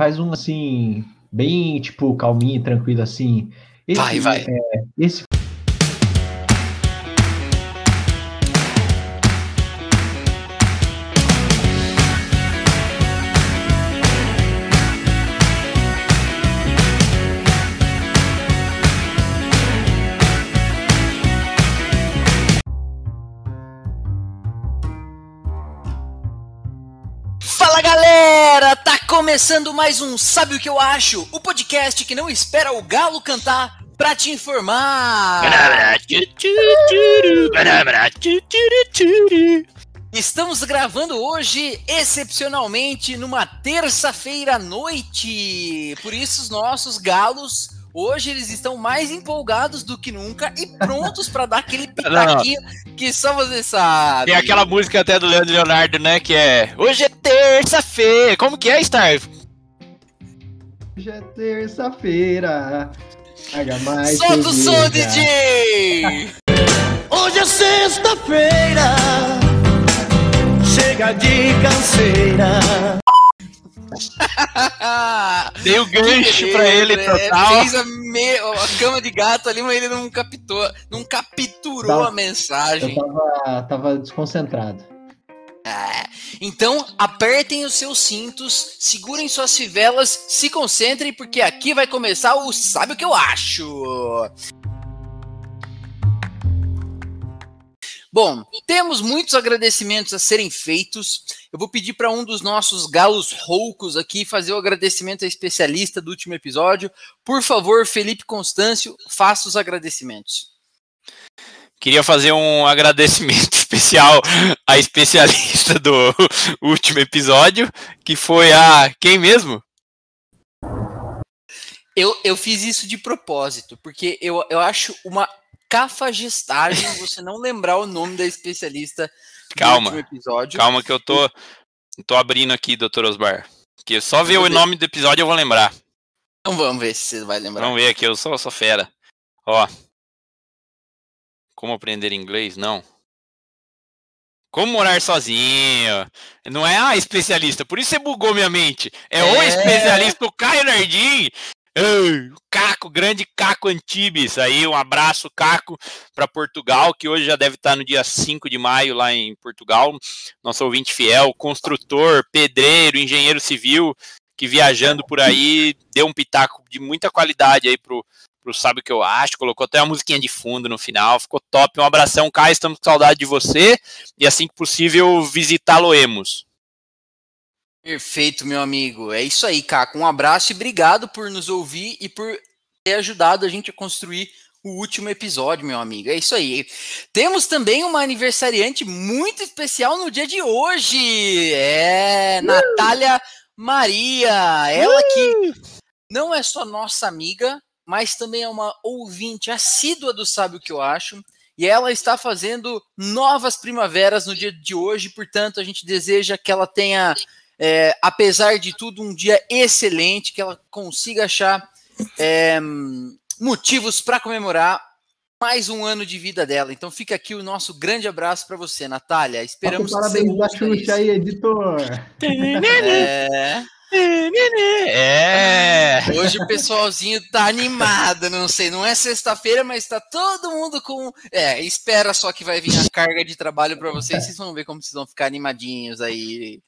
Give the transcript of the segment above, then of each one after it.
faz um assim, bem tipo calminho, tranquilo assim. Esse, vai, vai. É, esse começando mais um Sabe o que eu acho? O podcast que não espera o galo cantar pra te informar. Estamos gravando hoje, excepcionalmente, numa terça-feira à noite. Por isso, os nossos galos Hoje eles estão mais empolgados do que nunca e prontos para dar aquele pitaquinho não. que só você sabe. Tem aquela música até do Leandro Leonardo, né? Que é Hoje é terça-feira. Como que é, Star? Hoje é terça-feira. Solta o som, DJ! Hoje é sexta-feira. Chega de canseira. Dei o gancho pra ele é, total. Fez a, me... a, cama de gato ali, mas ele não captou, não capturou tava, a mensagem. Eu tava, tava desconcentrado. É, então, apertem os seus cintos, segurem suas fivelas, se concentrem, porque aqui vai começar o Sabe o que eu acho? Bom, temos muitos agradecimentos a serem feitos. Eu vou pedir para um dos nossos galos roucos aqui fazer o agradecimento à especialista do último episódio. Por favor, Felipe Constâncio, faça os agradecimentos. Queria fazer um agradecimento especial à especialista do último episódio, que foi a quem mesmo? Eu, eu fiz isso de propósito, porque eu, eu acho uma cafagestagem você não lembrar o nome da especialista calma, do último episódio. Calma que eu tô, tô abrindo aqui, doutor Osbar. Que só ver o nome do episódio eu vou lembrar. Então vamos ver se você vai lembrar. Vamos ver aqui, eu sou, sou fera. Ó. Como aprender inglês? Não. Como morar sozinho. Não é a especialista, por isso você bugou minha mente. É, é... o especialista, o Caio Nardim. Ei, Caco, grande Caco Antibes, aí um abraço, Caco, para Portugal, que hoje já deve estar no dia 5 de maio lá em Portugal. Nosso ouvinte fiel, construtor, pedreiro, engenheiro civil, que viajando por aí deu um pitaco de muita qualidade aí pro, pro Sabe o que eu acho, colocou até uma musiquinha de fundo no final, ficou top. Um abração, Caio, estamos com saudade de você e assim que possível visitá-lo-emos. Perfeito, meu amigo. É isso aí, Caco. Um abraço e obrigado por nos ouvir e por ter ajudado a gente a construir o último episódio, meu amigo. É isso aí. Temos também uma aniversariante muito especial no dia de hoje. É Natália Maria. Ela que não é só nossa amiga, mas também é uma ouvinte assídua do Sabe o que eu acho. E ela está fazendo novas primaveras no dia de hoje, portanto, a gente deseja que ela tenha é, apesar de tudo, um dia excelente, que ela consiga achar é, motivos para comemorar mais um ano de vida dela. Então fica aqui o nosso grande abraço para você, Natália. Esperamos Parabéns da Xuxa aí, editor. É... É. Hoje o pessoalzinho tá animado, não sei, não é sexta-feira, mas tá todo mundo com. É, espera só que vai vir a carga de trabalho para vocês, vocês vão ver como vocês vão ficar animadinhos aí.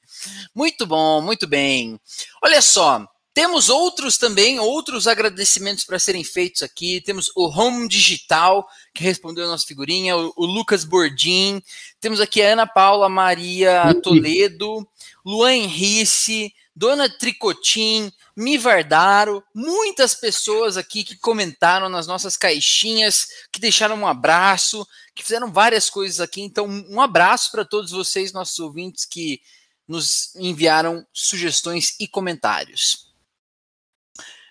Muito bom, muito bem. Olha só, temos outros também, outros agradecimentos para serem feitos aqui. Temos o Home Digital, que respondeu a nossa figurinha, o, o Lucas Bordim. Temos aqui a Ana Paula Maria Toledo, Luan Henrice, Dona Tricotim, Mivardaro, muitas pessoas aqui que comentaram nas nossas caixinhas, que deixaram um abraço, que fizeram várias coisas aqui. Então, um abraço para todos vocês, nossos ouvintes, que nos enviaram sugestões e comentários.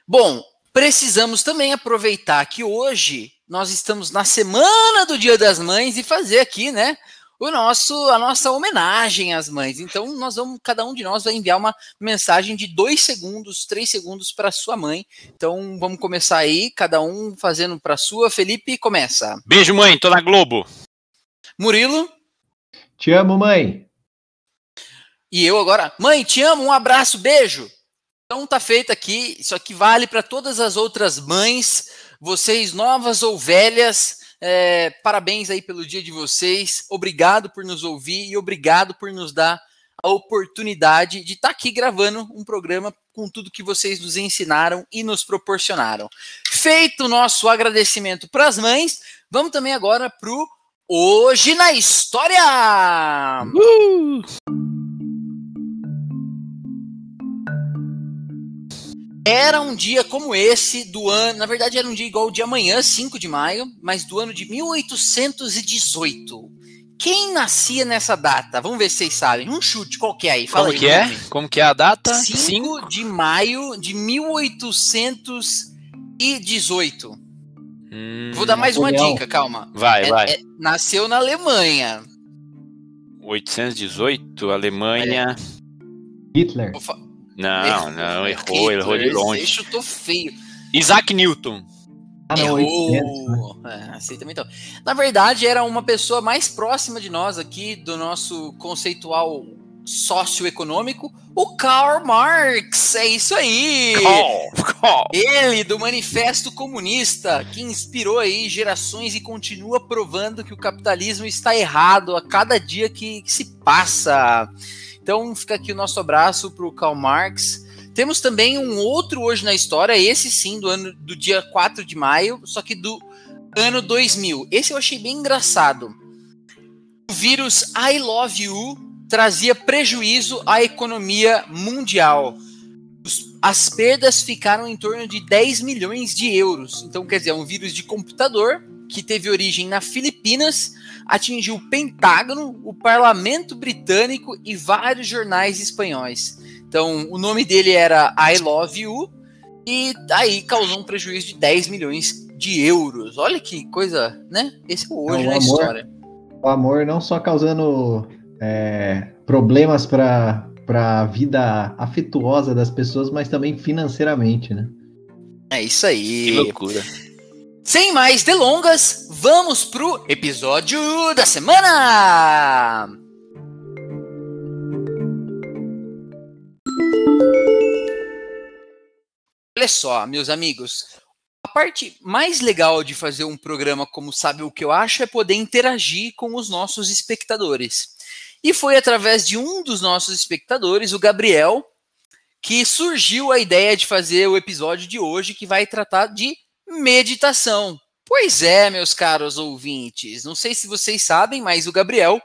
Bom, precisamos também aproveitar que hoje nós estamos na semana do Dia das Mães e fazer aqui, né, o nosso a nossa homenagem às mães. Então nós vamos cada um de nós vai enviar uma mensagem de dois segundos, três segundos para sua mãe. Então vamos começar aí, cada um fazendo para sua. Felipe começa. Beijo mãe, tô na Globo. Murilo. Te amo mãe. E eu agora, mãe, te amo, um abraço, beijo. Então tá feito aqui. Isso aqui vale para todas as outras mães, vocês novas ou velhas. É, parabéns aí pelo dia de vocês. Obrigado por nos ouvir e obrigado por nos dar a oportunidade de estar tá aqui gravando um programa com tudo que vocês nos ensinaram e nos proporcionaram. Feito o nosso agradecimento para as mães, vamos também agora para o Hoje na História! Uh! Era um dia como esse do ano, na verdade era um dia igual o de amanhã, 5 de maio, mas do ano de 1818. Quem nascia nessa data? Vamos ver se vocês sabem. Um chute qualquer aí. Fala Como aí, que é? Como que é a data? 5 de maio de 1818. Hum, Vou dar mais uma dica, calma. Vai, É- vai. é- nasceu na Alemanha. 818, Alemanha. Hitler. Não, não, errou, Hitler, errou de esse longe. chutou feio. Isaac Newton. Ah, não, Errou. 800, né? É, assim também então. Na verdade, era uma pessoa mais próxima de nós aqui, do nosso conceitual socioeconômico, o Karl Marx. É isso aí! Call, call. Ele, do Manifesto Comunista, que inspirou aí gerações e continua provando que o capitalismo está errado a cada dia que, que se passa. Então fica aqui o nosso abraço para o Karl Marx. Temos também um outro hoje na história, esse sim, do ano do dia 4 de maio, só que do ano 2000. Esse eu achei bem engraçado. O vírus I Love You trazia prejuízo à economia mundial. As perdas ficaram em torno de 10 milhões de euros. Então, quer dizer, é um vírus de computador que teve origem na Filipinas, atingiu o Pentágono, o parlamento britânico e vários jornais espanhóis. Então, o nome dele era I Love You e aí causou um prejuízo de 10 milhões de euros. Olha que coisa, né? Esse é o hoje É, o na amor. história. O amor não só causando é, problemas para a vida afetuosa das pessoas, mas também financeiramente, né? É isso Que aí. loucura. Sem mais delongas, vamos pro episódio da semana! Olha só, meus amigos, a parte mais legal de fazer um programa como Sabe o que eu acho é poder interagir com os nossos espectadores. E foi através de um dos nossos espectadores, o Gabriel, que surgiu a ideia de fazer o episódio de hoje que vai tratar de meditação. Pois é, meus caros ouvintes, não sei se vocês sabem, mas o Gabriel,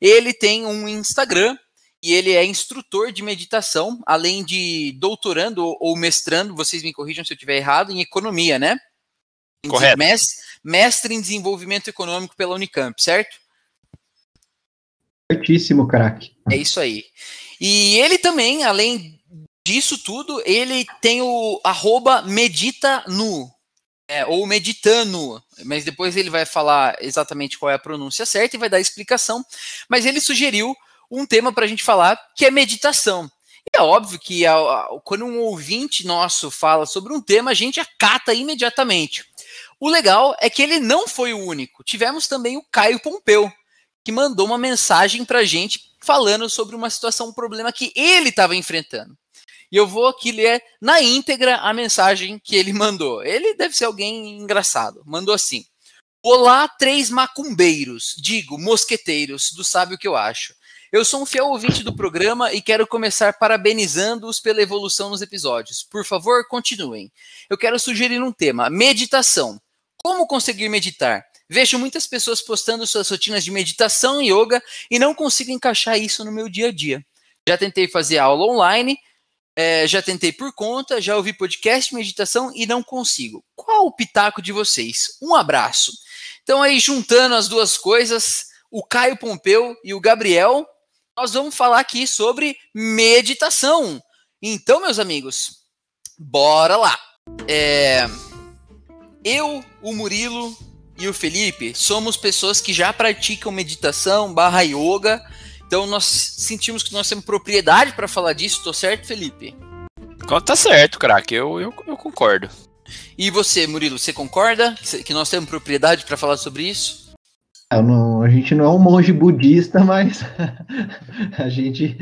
ele tem um Instagram e ele é instrutor de meditação, além de doutorando ou- mestrando, vocês me corrijam se eu estiver errado, em economia, né? Correto. Mestre, mestre em desenvolvimento econômico pela Unicamp, certo? Certíssimo, craque. É isso aí. E ele também, além disso tudo, ele tem o arroba medita nu. É, ou meditano, mas depois ele vai falar exatamente qual é a pronúncia certa e vai dar a explicação. Mas ele sugeriu um tema para a gente falar, que é meditação. E é óbvio que a- a- quando um ouvinte nosso fala sobre um tema, a gente acata imediatamente. O legal é que ele não foi o único. Tivemos também o Caio Pompeu, que mandou uma mensagem para a gente falando sobre uma situação, um problema que ele estava enfrentando. E eu vou aqui ler na íntegra a mensagem que ele mandou. Ele deve ser alguém engraçado. Mandou assim: Olá, três macumbeiros, digo, mosqueteiros, do Sabe o que eu acho. Eu sou um fiel ouvinte do programa e quero começar parabenizando-os pela evolução nos episódios. Por favor, continuem. Eu quero sugerir um tema: meditação. Como conseguir meditar? Vejo muitas pessoas postando suas rotinas de meditação e yoga e não consigo encaixar isso no meu dia a dia. Já tentei fazer aula online, é, já tentei por conta, já ouvi podcast meditação e não consigo. Qual o pitaco de vocês? Um abraço. Então, aí, juntando as duas coisas, o Caio Pompeu e o Gabriel, nós vamos falar aqui sobre meditação. Então, meus amigos, bora lá. É, eu, o Murilo e o Felipe somos pessoas que já praticam meditação barra yoga. Então, nós sentimos que nós temos propriedade para falar disso. Tô certo, Felipe? Tá certo, craque. Eu, eu, eu concordo. E você, Murilo, você concorda que nós temos propriedade para falar sobre isso? Não, a gente não é um monge budista, mas a gente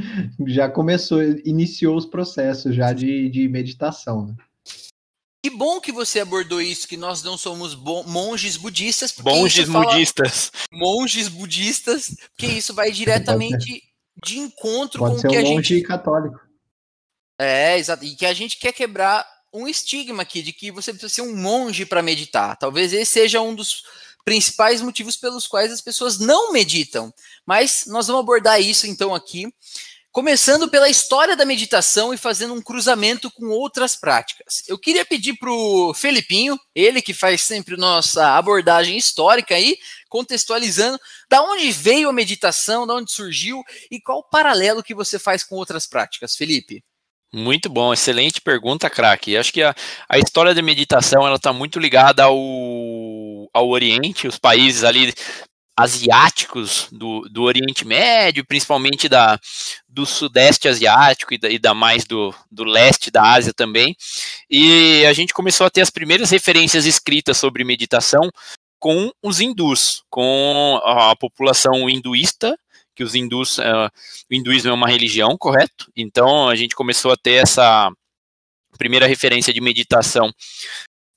já começou, iniciou os processos já de, de meditação. Né? Que bom que você abordou isso, que nós não somos monges budistas. Monges budistas. Monges budistas, porque isso vai diretamente de encontro Pode com o que um a monge gente. católico. É, exato. E que a gente quer quebrar um estigma aqui de que você precisa ser um monge para meditar. Talvez esse seja um dos principais motivos pelos quais as pessoas não meditam. Mas nós vamos abordar isso então aqui. Começando pela história da meditação e fazendo um cruzamento com outras práticas. Eu queria pedir para o Felipinho, ele que faz sempre nossa abordagem histórica aí, contextualizando da onde veio a meditação, da onde surgiu e qual o paralelo que você faz com outras práticas, Felipe. Muito bom, excelente pergunta, craque. Acho que a, a história da meditação ela está muito ligada ao, ao Oriente, os países ali asiáticos do, do Oriente Médio, principalmente da, do Sudeste Asiático e da, e da mais do, do leste da Ásia também. E a gente começou a ter as primeiras referências escritas sobre meditação com os hindus, com a população hinduísta, que os hindus, uh, o hinduísmo é uma religião, correto? Então a gente começou a ter essa primeira referência de meditação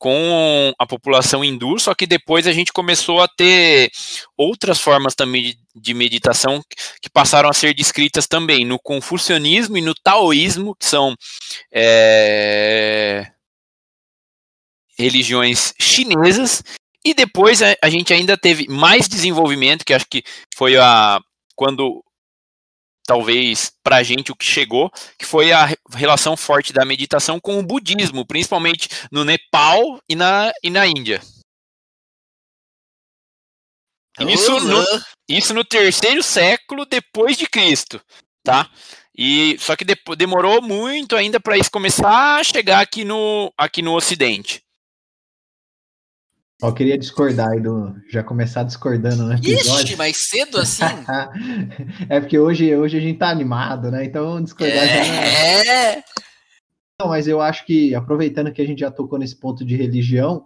com a população hindu, só que depois a gente começou a ter outras formas também de meditação que passaram a ser descritas também no confucionismo e no taoísmo, que são é, religiões chinesas, e depois a, a, gente ainda teve mais desenvolvimento, que acho que foi a quando talvez para a gente o que chegou, que foi a relação forte da meditação com o budismo, principalmente no Nepal e na, e na Índia. Isso no, isso no terceiro século depois de Cristo, tá? E só que demorou muito ainda para isso começar a chegar aqui no, aqui no Ocidente. Só queria discordar aí do. Já começar discordando episódio. Ixi, mais cedo assim? é porque hoje, hoje a gente tá animado, né? Então discordar é... já. É. Não, mas eu acho que, aproveitando que a gente já tocou nesse ponto de religião,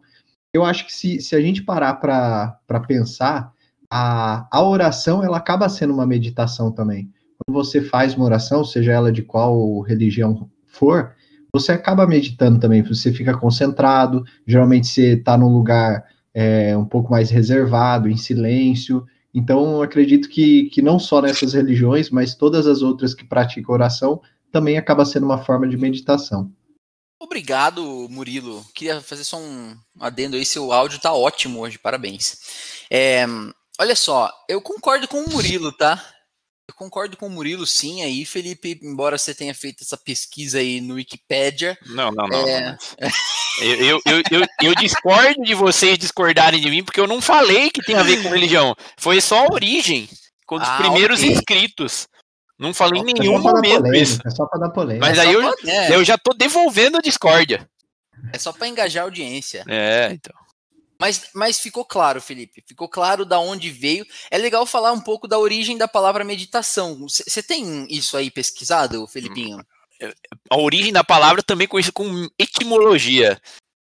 eu acho que se, se a gente parar para pensar, a, a oração ela acaba sendo uma meditação também. Quando você faz uma oração, seja ela de qual religião for, você acaba meditando também, você fica concentrado, geralmente você está num lugar é, um pouco mais reservado, em silêncio. Então, acredito que, que não só nessas religiões, mas todas as outras que praticam oração, também acaba sendo uma forma de meditação. Obrigado, Murilo. Queria fazer só um adendo aí, seu áudio tá ótimo hoje, parabéns. É, olha só, eu concordo com o Murilo, tá? Eu concordo com o Murilo, sim, aí, Felipe, embora você tenha feito essa pesquisa aí no Wikipedia. Não, não, não. É... não. Eu, eu, eu, eu, eu, discordo de vocês discordarem de mim, porque eu não falei que tem a ver com religião. Foi só a origem, com os ah, primeiros okay. inscritos. Não falei em nenhum momento polêmica, isso. É só para dar polêmica. Mas aí eu, pra... eu já tô devolvendo a discórdia. É só para engajar a audiência. É, então. Mas, mas ficou claro, Felipe. Ficou claro da onde veio. É legal falar um pouco da origem da palavra meditação. Você tem isso aí pesquisado, Felipinho? A origem da palavra também conhecida como etimologia.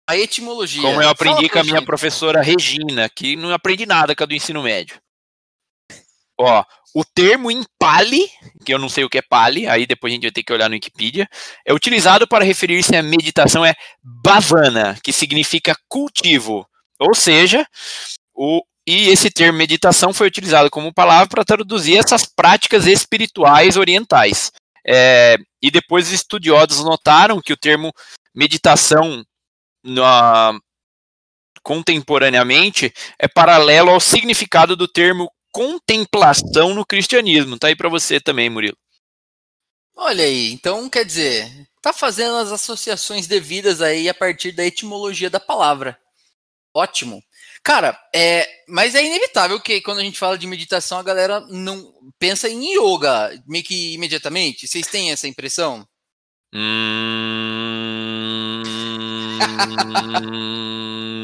A etimologia. Como eu aprendi com a minha professora Regina, que não aprendi nada com a do ensino médio. Ó, o termo em Pali, que eu não sei o que é Pali, aí depois a gente vai ter que olhar no Wikipedia, é utilizado para referir-se à meditação é bhavana, que significa cultivo, ou seja, o, e esse termo meditação foi utilizado como palavra para traduzir essas práticas espirituais orientais. É, e depois os estudiosos notaram que o termo meditação na, contemporaneamente é paralelo ao significado do termo contemplação no cristianismo. Tá aí para você também, Murilo. Olha aí, então quer dizer, tá fazendo as associações devidas aí a partir da etimologia da palavra. Ótimo. Cara, é, mas é inevitável que quando a gente fala de meditação, a galera não pensa em yoga meio que imediatamente. Vocês têm essa impressão? Hum...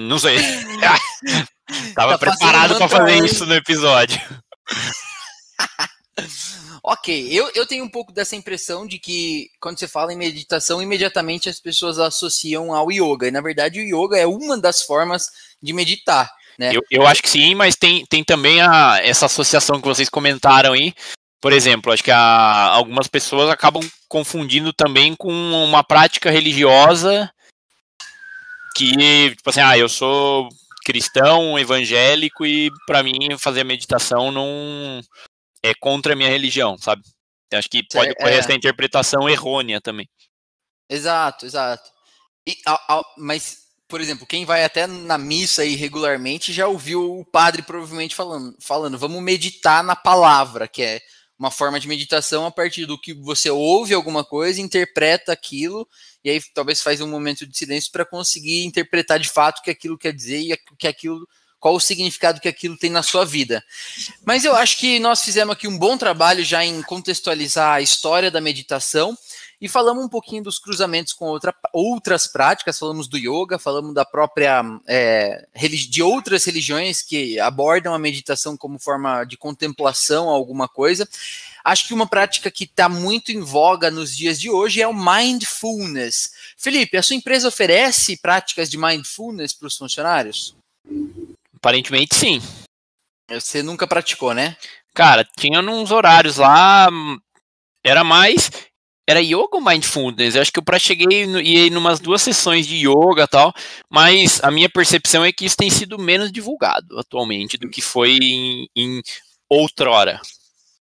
não sei. Tava tá preparado para fazer isso no episódio. ok, eu, eu tenho um pouco dessa impressão de que quando você fala em meditação, imediatamente as pessoas associam ao yoga. E na verdade, o yoga é uma das formas de meditar. Né? Eu, eu acho que sim, mas tem, tem também a, essa associação que vocês comentaram aí. Por exemplo, acho que a, algumas pessoas acabam confundindo também com uma prática religiosa que, tipo assim, ah, eu sou cristão, evangélico e para mim fazer meditação não é contra a minha religião, sabe? Eu acho que pode ocorrer é. essa interpretação errônea também. Exato, exato. E, mas por exemplo, quem vai até na missa aí regularmente já ouviu o padre provavelmente falando, falando, vamos meditar na palavra, que é uma forma de meditação a partir do que você ouve alguma coisa, interpreta aquilo, e aí talvez faz um momento de silêncio para conseguir interpretar de fato o que aquilo quer dizer e que aquilo qual o significado que aquilo tem na sua vida. Mas eu acho que nós fizemos aqui um bom trabalho já em contextualizar a história da meditação e falamos um pouquinho dos cruzamentos com outra, outras práticas, falamos do yoga, falamos da própria é, de outras religiões que abordam a meditação como forma de contemplação a alguma coisa. Acho que uma prática que está muito em voga nos dias de hoje é o mindfulness. Felipe, a sua empresa oferece práticas de mindfulness para os funcionários? Aparentemente sim. Você nunca praticou, né? Cara, tinha uns horários lá, era mais era yoga ou mindfulness? Eu acho que eu pra cheguei e em umas duas sessões de yoga e tal, mas a minha percepção é que isso tem sido menos divulgado atualmente do que foi em, em outrora.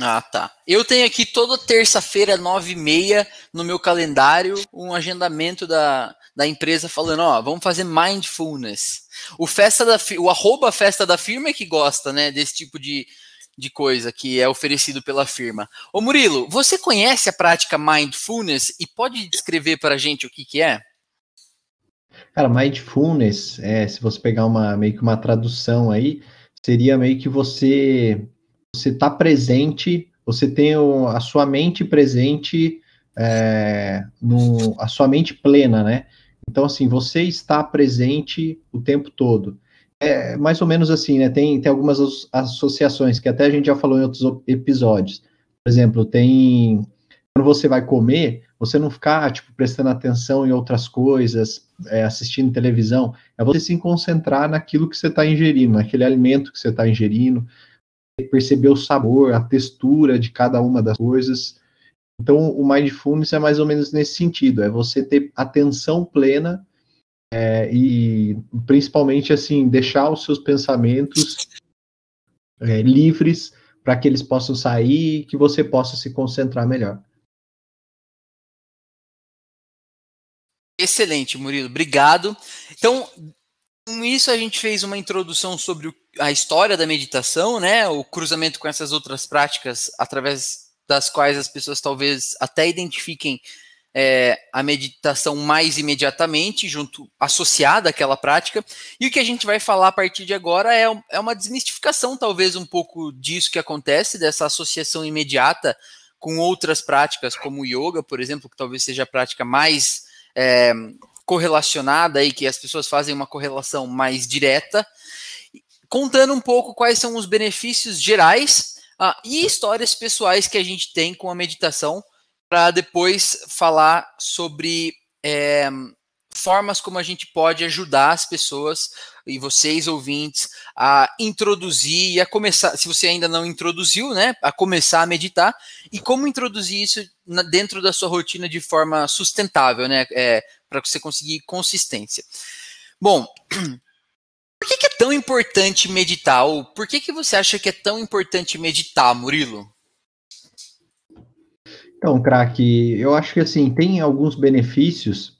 Ah, tá. Eu tenho aqui toda terça-feira, nove e meia, no meu calendário, um agendamento da, da empresa falando, ó, vamos fazer mindfulness. O festa da o arroba festa da firma é que gosta, né, desse tipo de, de coisa que é oferecido pela firma. Ô Murilo, você conhece a prática mindfulness e pode descrever para gente o que, que é? Cara, mindfulness, é, se você pegar uma meio que uma tradução aí, seria meio que você você está presente, você tem o, a sua mente presente, é, no, a sua mente plena, né? Então, assim, você está presente o tempo todo é mais ou menos assim, né? Tem, tem algumas associações que até a gente já falou em outros episódios. Por exemplo, tem quando você vai comer, você não ficar tipo prestando atenção em outras coisas, é, assistindo televisão, é você se concentrar naquilo que você está ingerindo, naquele alimento que você está ingerindo, perceber o sabor, a textura de cada uma das coisas. Então, o mindfulness é mais ou menos nesse sentido, é você ter atenção plena é, e principalmente assim deixar os seus pensamentos é, livres para que eles possam sair e que você possa se concentrar melhor. Excelente, Murilo, obrigado. Então, com isso a gente fez uma introdução sobre a história da meditação, né? O cruzamento com essas outras práticas através das quais as pessoas talvez até identifiquem é, a meditação mais imediatamente, junto associada àquela prática. E o que a gente vai falar a partir de agora é, é uma desmistificação, talvez, um pouco disso que acontece, dessa associação imediata com outras práticas, como o yoga, por exemplo, que talvez seja a prática mais é, correlacionada e que as pessoas fazem uma correlação mais direta, contando um pouco quais são os benefícios gerais ah, e histórias pessoais que a gente tem com a meditação para depois falar sobre é, formas como a gente pode ajudar as pessoas e vocês ouvintes a introduzir e a começar, se você ainda não introduziu, né, a começar a meditar e como introduzir isso dentro da sua rotina de forma sustentável, né, é, para você conseguir consistência. Bom, por que, que, é tão importante meditar? Ou por que, que você acha que é tão importante meditar, Murilo? Então, craque, eu acho que assim, tem alguns benefícios,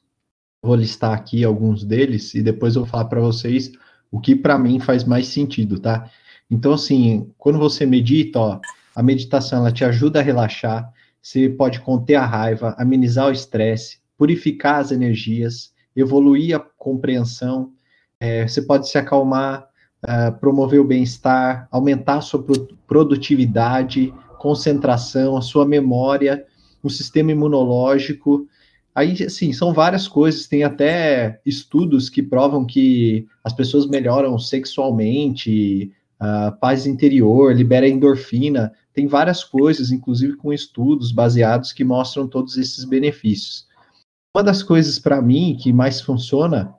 vou listar aqui alguns deles e depois eu vou falar para vocês o que para mim faz mais sentido, tá? Então, assim, quando você medita, ó, a meditação ela te ajuda a relaxar, você pode conter a raiva, amenizar o estresse, purificar as energias, evoluir a compreensão, é, você pode se acalmar, uh, promover o bem-estar, aumentar a sua produtividade, concentração, a sua memória um sistema imunológico. Aí, assim, são várias coisas. Tem até estudos que provam que as pessoas melhoram sexualmente, a paz interior, libera endorfina. Tem várias coisas, inclusive com estudos baseados que mostram todos esses benefícios. Uma das coisas para mim que mais funciona,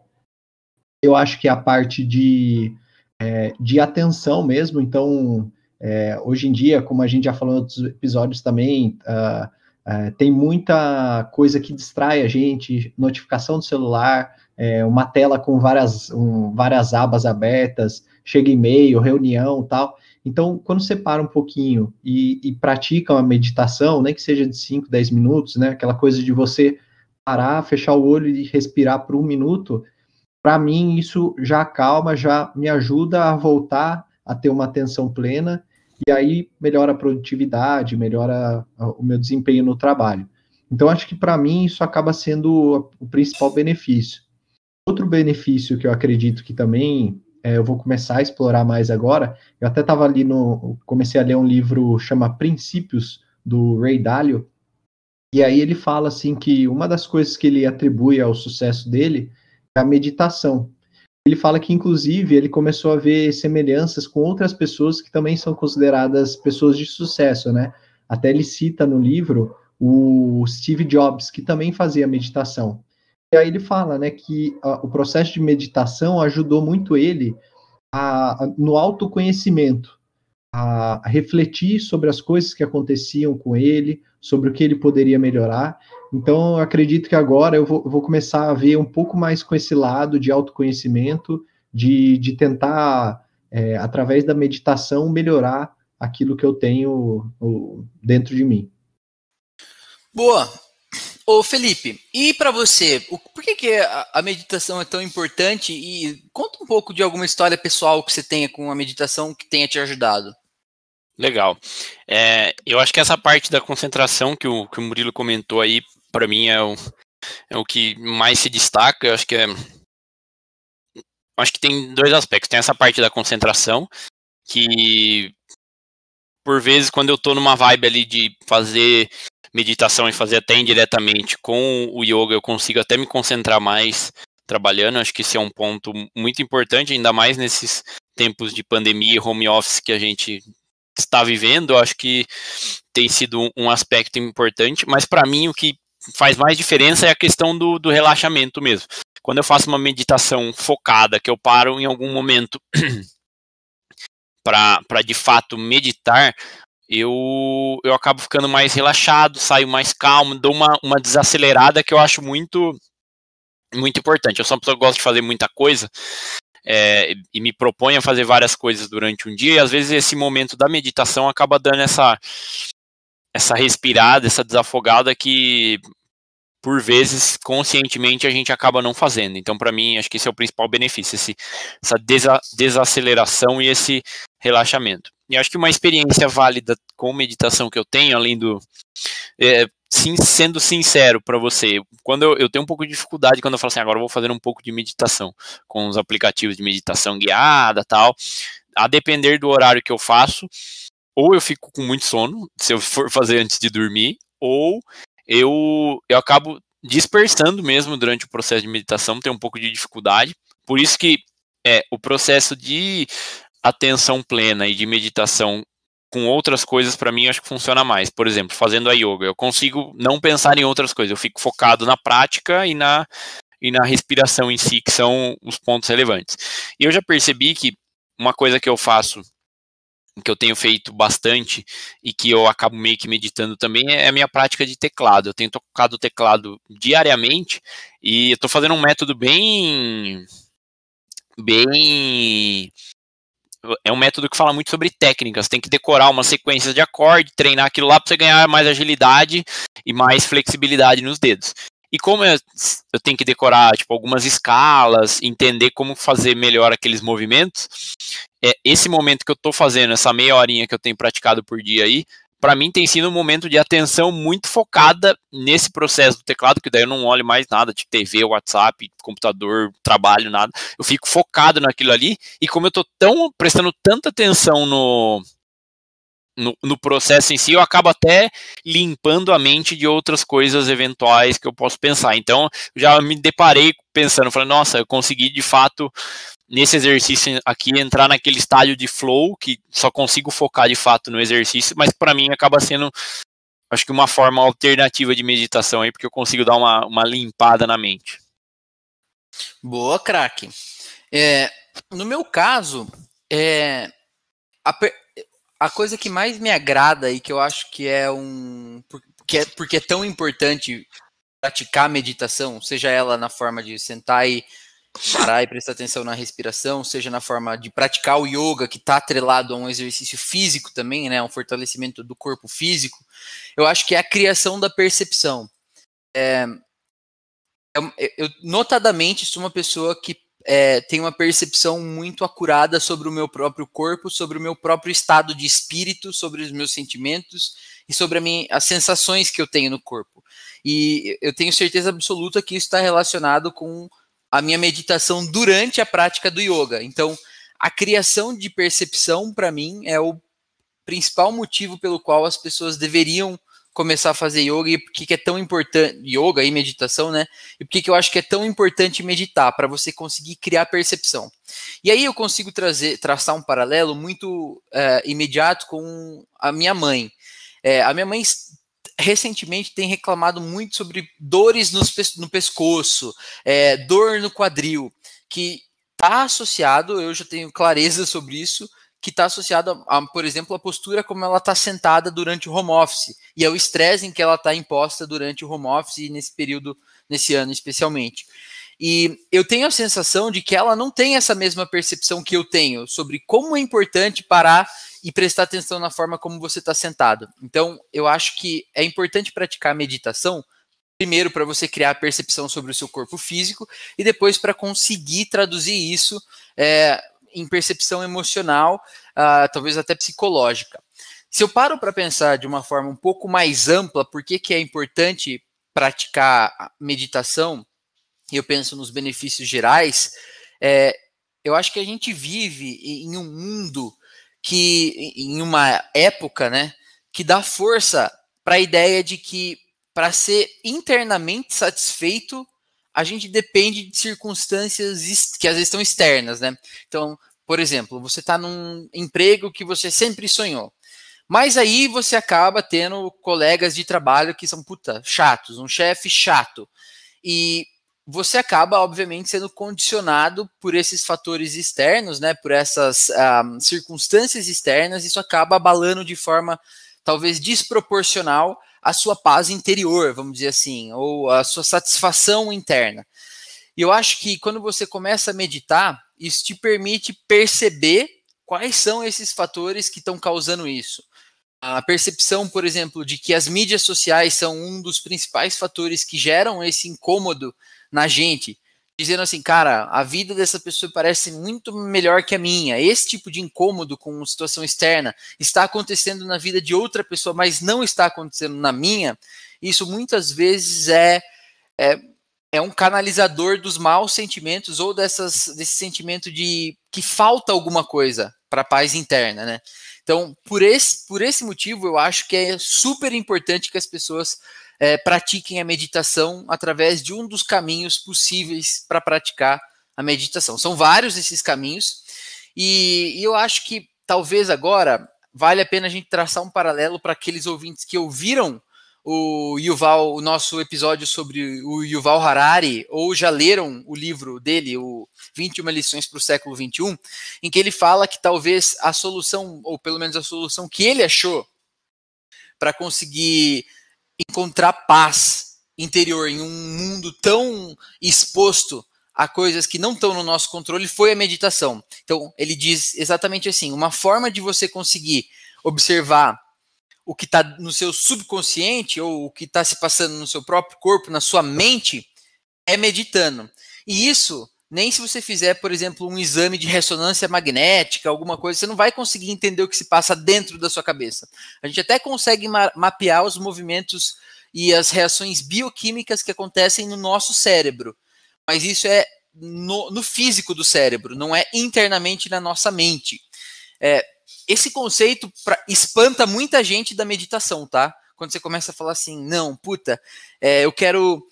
eu acho que é a parte de é, de atenção mesmo. Então, é, hoje em dia, como a gente já falou em outros episódios também, uh, uh, tem muita coisa que distrai a gente, notificação do celular, é, uma tela com várias, um, várias abas abertas, chega e-mail, reunião tal. Então, quando você para um pouquinho e, e pratica uma meditação, nem que seja de 5, 10 minutos, né? Aquela coisa de você parar, fechar o olho e respirar por um minuto, para mim isso já acalma, já me ajuda a voltar a ter uma atenção plena e aí melhora a produtividade, melhora o meu desempenho no trabalho. Então, acho que para mim isso acaba sendo o principal benefício. Outro benefício que eu acredito que também é, eu vou começar a explorar mais agora, eu até estava ali no. Comecei a ler um livro chama Princípios, do Ray Dalio, e aí ele fala assim que uma das coisas que ele atribui ao sucesso dele é a meditação. Ele fala que, inclusive, ele começou a ver semelhanças com outras pessoas que também são consideradas pessoas de sucesso, né? Até ele cita no livro o Steve Jobs, que também fazia meditação. E aí ele fala, né, que a, o processo de meditação ajudou muito ele a, a, no autoconhecimento, a, refletir sobre as coisas que aconteciam com ele, sobre o que ele poderia melhorar. Então, eu acredito que agora eu vou, eu vou, começar a ver um pouco mais com esse lado de autoconhecimento, de, de tentar, é, através da meditação, melhorar aquilo que eu tenho o, dentro de mim. Boa. Ô Felipe, e para você, o, por que, que a, a, meditação é tão importante? E conta um pouco de alguma história pessoal que você tenha com a meditação que tenha te ajudado. Legal. É, eu acho que essa parte da concentração que o, que o Murilo comentou aí, para mim é o, é o que mais se destaca. Eu acho que é. Acho que tem dois aspectos. Tem essa parte da concentração, que por vezes, quando eu tô numa vibe ali de fazer meditação e fazer até indiretamente com o yoga, eu consigo até me concentrar mais trabalhando. Acho que esse é um ponto muito importante, ainda mais nesses tempos de pandemia e home office que a gente está vivendo, acho que tem sido um aspecto importante, mas para mim o que faz mais diferença é a questão do, do relaxamento mesmo. Quando eu faço uma meditação focada, que eu paro em algum momento para de fato meditar, eu, eu acabo ficando mais relaxado, saio mais calmo, dou uma, uma desacelerada que eu acho muito muito importante. Eu sou uma pessoa que gosta de fazer muita coisa, é, e me propõe a fazer várias coisas durante um dia, e às vezes esse momento da meditação acaba dando essa, essa respirada, essa desafogada que por vezes conscientemente a gente acaba não fazendo. Então, para mim, acho que esse é o principal benefício, esse, essa desa desaceleração e esse relaxamento. E acho que uma experiência válida com meditação que eu tenho, além do. É, sim, sendo sincero para você, quando eu, eu, tenho um pouco de dificuldade quando eu falo assim, agora eu vou fazer um pouco de meditação com os aplicativos de meditação guiada tal, a depender do horário que eu faço, ou eu fico com muito sono, se eu for fazer antes de dormir, ou eu, eu acabo dispersando mesmo durante o processo de meditação, tenho um pouco de dificuldade, por isso que é, o processo de atenção plena e de meditação com outras coisas, para mim, acho que funciona mais. Por exemplo, fazendo a yoga, eu consigo não pensar em outras coisas, eu fico focado na prática e na, e na respiração em si, que são os pontos relevantes. E eu já percebi que uma coisa que eu faço, que eu tenho feito bastante e que eu acabo meio que meditando também, é a minha prática de teclado. Eu tenho tocado o teclado diariamente e eu estou fazendo um método bem. bem é um método que fala muito sobre técnicas. Tem que decorar uma sequência de acorde, treinar aquilo lá para você ganhar mais agilidade e mais flexibilidade nos dedos. E como eu, eu tenho que decorar tipo, algumas escalas, entender como fazer melhor aqueles movimentos, é, esse momento que eu estou fazendo, essa meia horinha que eu tenho praticado por dia aí, para mim tem sido um momento de atenção muito focada nesse processo do teclado, que daí eu não olho mais nada de TV, WhatsApp, computador, trabalho, nada. Eu fico focado naquilo ali, e como eu tô tão prestando tanta atenção no, no, no, processo em si, eu acabo até limpando a mente de outras coisas eventuais que eu posso pensar. Então, já me deparei pensando, falei, nossa, eu consegui de fato nesse exercício aqui entrar naquele estágio de flow que só consigo focar de fato no exercício, mas para mim acaba sendo acho que uma forma alternativa de meditação aí, porque eu consigo dar uma, uma limpada na mente. Boa, craque. É, no meu caso, É, a, a, coisa que mais me agrada e que eu acho que é um. Porque é, porque é tão importante praticar meditação, seja ela na forma de sentar e parar e prestar atenção na respiração, seja na forma de praticar o yoga, que está atrelado a um exercício físico também, né, um fortalecimento do corpo físico, eu acho que é a criação da percepção. É, eu, notadamente, sou uma pessoa que é, tem uma percepção muito acurada sobre o meu próprio corpo, sobre o meu próprio estado de espírito, sobre os meus sentimentos e sobre minha, as sensações que eu tenho no corpo. E eu tenho certeza absoluta que isso está relacionado com a minha meditação durante a prática do yoga. Então, a criação de percepção, para mim, é o principal motivo pelo qual as pessoas deveriam começar a fazer yoga e por que é tão importante yoga e meditação, né? E por que eu acho que é tão importante meditar para você conseguir criar percepção. E aí eu consigo trazer, traçar um paralelo muito é, imediato com a minha mãe. É, a minha mãe recentemente tem reclamado muito sobre dores nos, no pescoço, é, dor no quadril, que está associado, eu já tenho clareza sobre isso, que está associado, a, por exemplo, a postura como ela está sentada durante o home office e ao estresse em que ela está imposta durante o home office nesse período, nesse ano especialmente. E eu tenho a sensação de que ela não tem essa mesma percepção que eu tenho sobre como é importante parar e prestar atenção na forma como você está sentado. Então, eu acho que é importante praticar meditação primeiro para você criar a percepção sobre o seu corpo físico e depois para conseguir traduzir isso é, em percepção emocional, uh, talvez até psicológica. Se eu paro para pensar de uma forma um pouco mais ampla, por que, que é importante praticar meditação, e eu penso nos benefícios gerais, é, eu acho que a gente vive em um mundo que, em uma época, né, que dá força para a ideia de que para ser internamente satisfeito a gente depende de circunstâncias que às vezes estão externas, né? Então, por exemplo, você está num emprego que você sempre sonhou, mas aí você acaba tendo colegas de trabalho que são puta chatos, um chefe chato, e você acaba, obviamente, sendo condicionado por esses fatores externos, né? Por essas um, ah, circunstâncias externas, isso acaba abalando de forma talvez desproporcional a sua paz interior, vamos dizer assim, ou a sua satisfação interna. E eu acho que quando você começa a meditar, isso te permite perceber quais são esses fatores que estão causando isso. A percepção, por exemplo, de que as mídias sociais são um dos principais fatores que geram esse incômodo na gente, dizendo assim, cara, a vida dessa pessoa parece muito melhor que a minha. Esse tipo de incômodo com situação externa está acontecendo na vida de outra pessoa, mas não está acontecendo na minha. Isso muitas vezes é, é, é um canalizador dos maus sentimentos ou dessas, desse sentimento de que falta alguma coisa para a paz interna, né? Então, por esse, por esse motivo, eu acho que é super importante que as pessoas é, pratiquem a meditação através de um dos caminhos possíveis para praticar a meditação. São vários esses caminhos, e, e eu acho que talvez agora vale a pena a gente traçar um paralelo para aqueles ouvintes que ouviram o Yuval, o nosso episódio sobre o Yuval Harari, ou já leram o livro dele, o 21 lições para o século 21, em que ele fala que talvez a solução, ou pelo menos a solução que ele achou para conseguir encontrar paz interior em um mundo tão exposto a coisas que não estão no nosso controle foi a meditação. Então, ele diz exatamente assim: uma forma de você conseguir observar o que está no seu subconsciente ou o que está se passando no seu próprio corpo, na sua mente, é meditando. E isso nem se você fizer, por exemplo, um exame de ressonância magnética, alguma coisa, você não vai conseguir entender o que se passa dentro da sua cabeça. A gente até consegue ma mapear os movimentos e as reações bioquímicas que acontecem no nosso cérebro, mas isso é no, no físico do cérebro, não é internamente na nossa mente. É, esse conceito pra, espanta muita gente da meditação, tá? Quando você começa a falar assim, não, puta, é, eu quero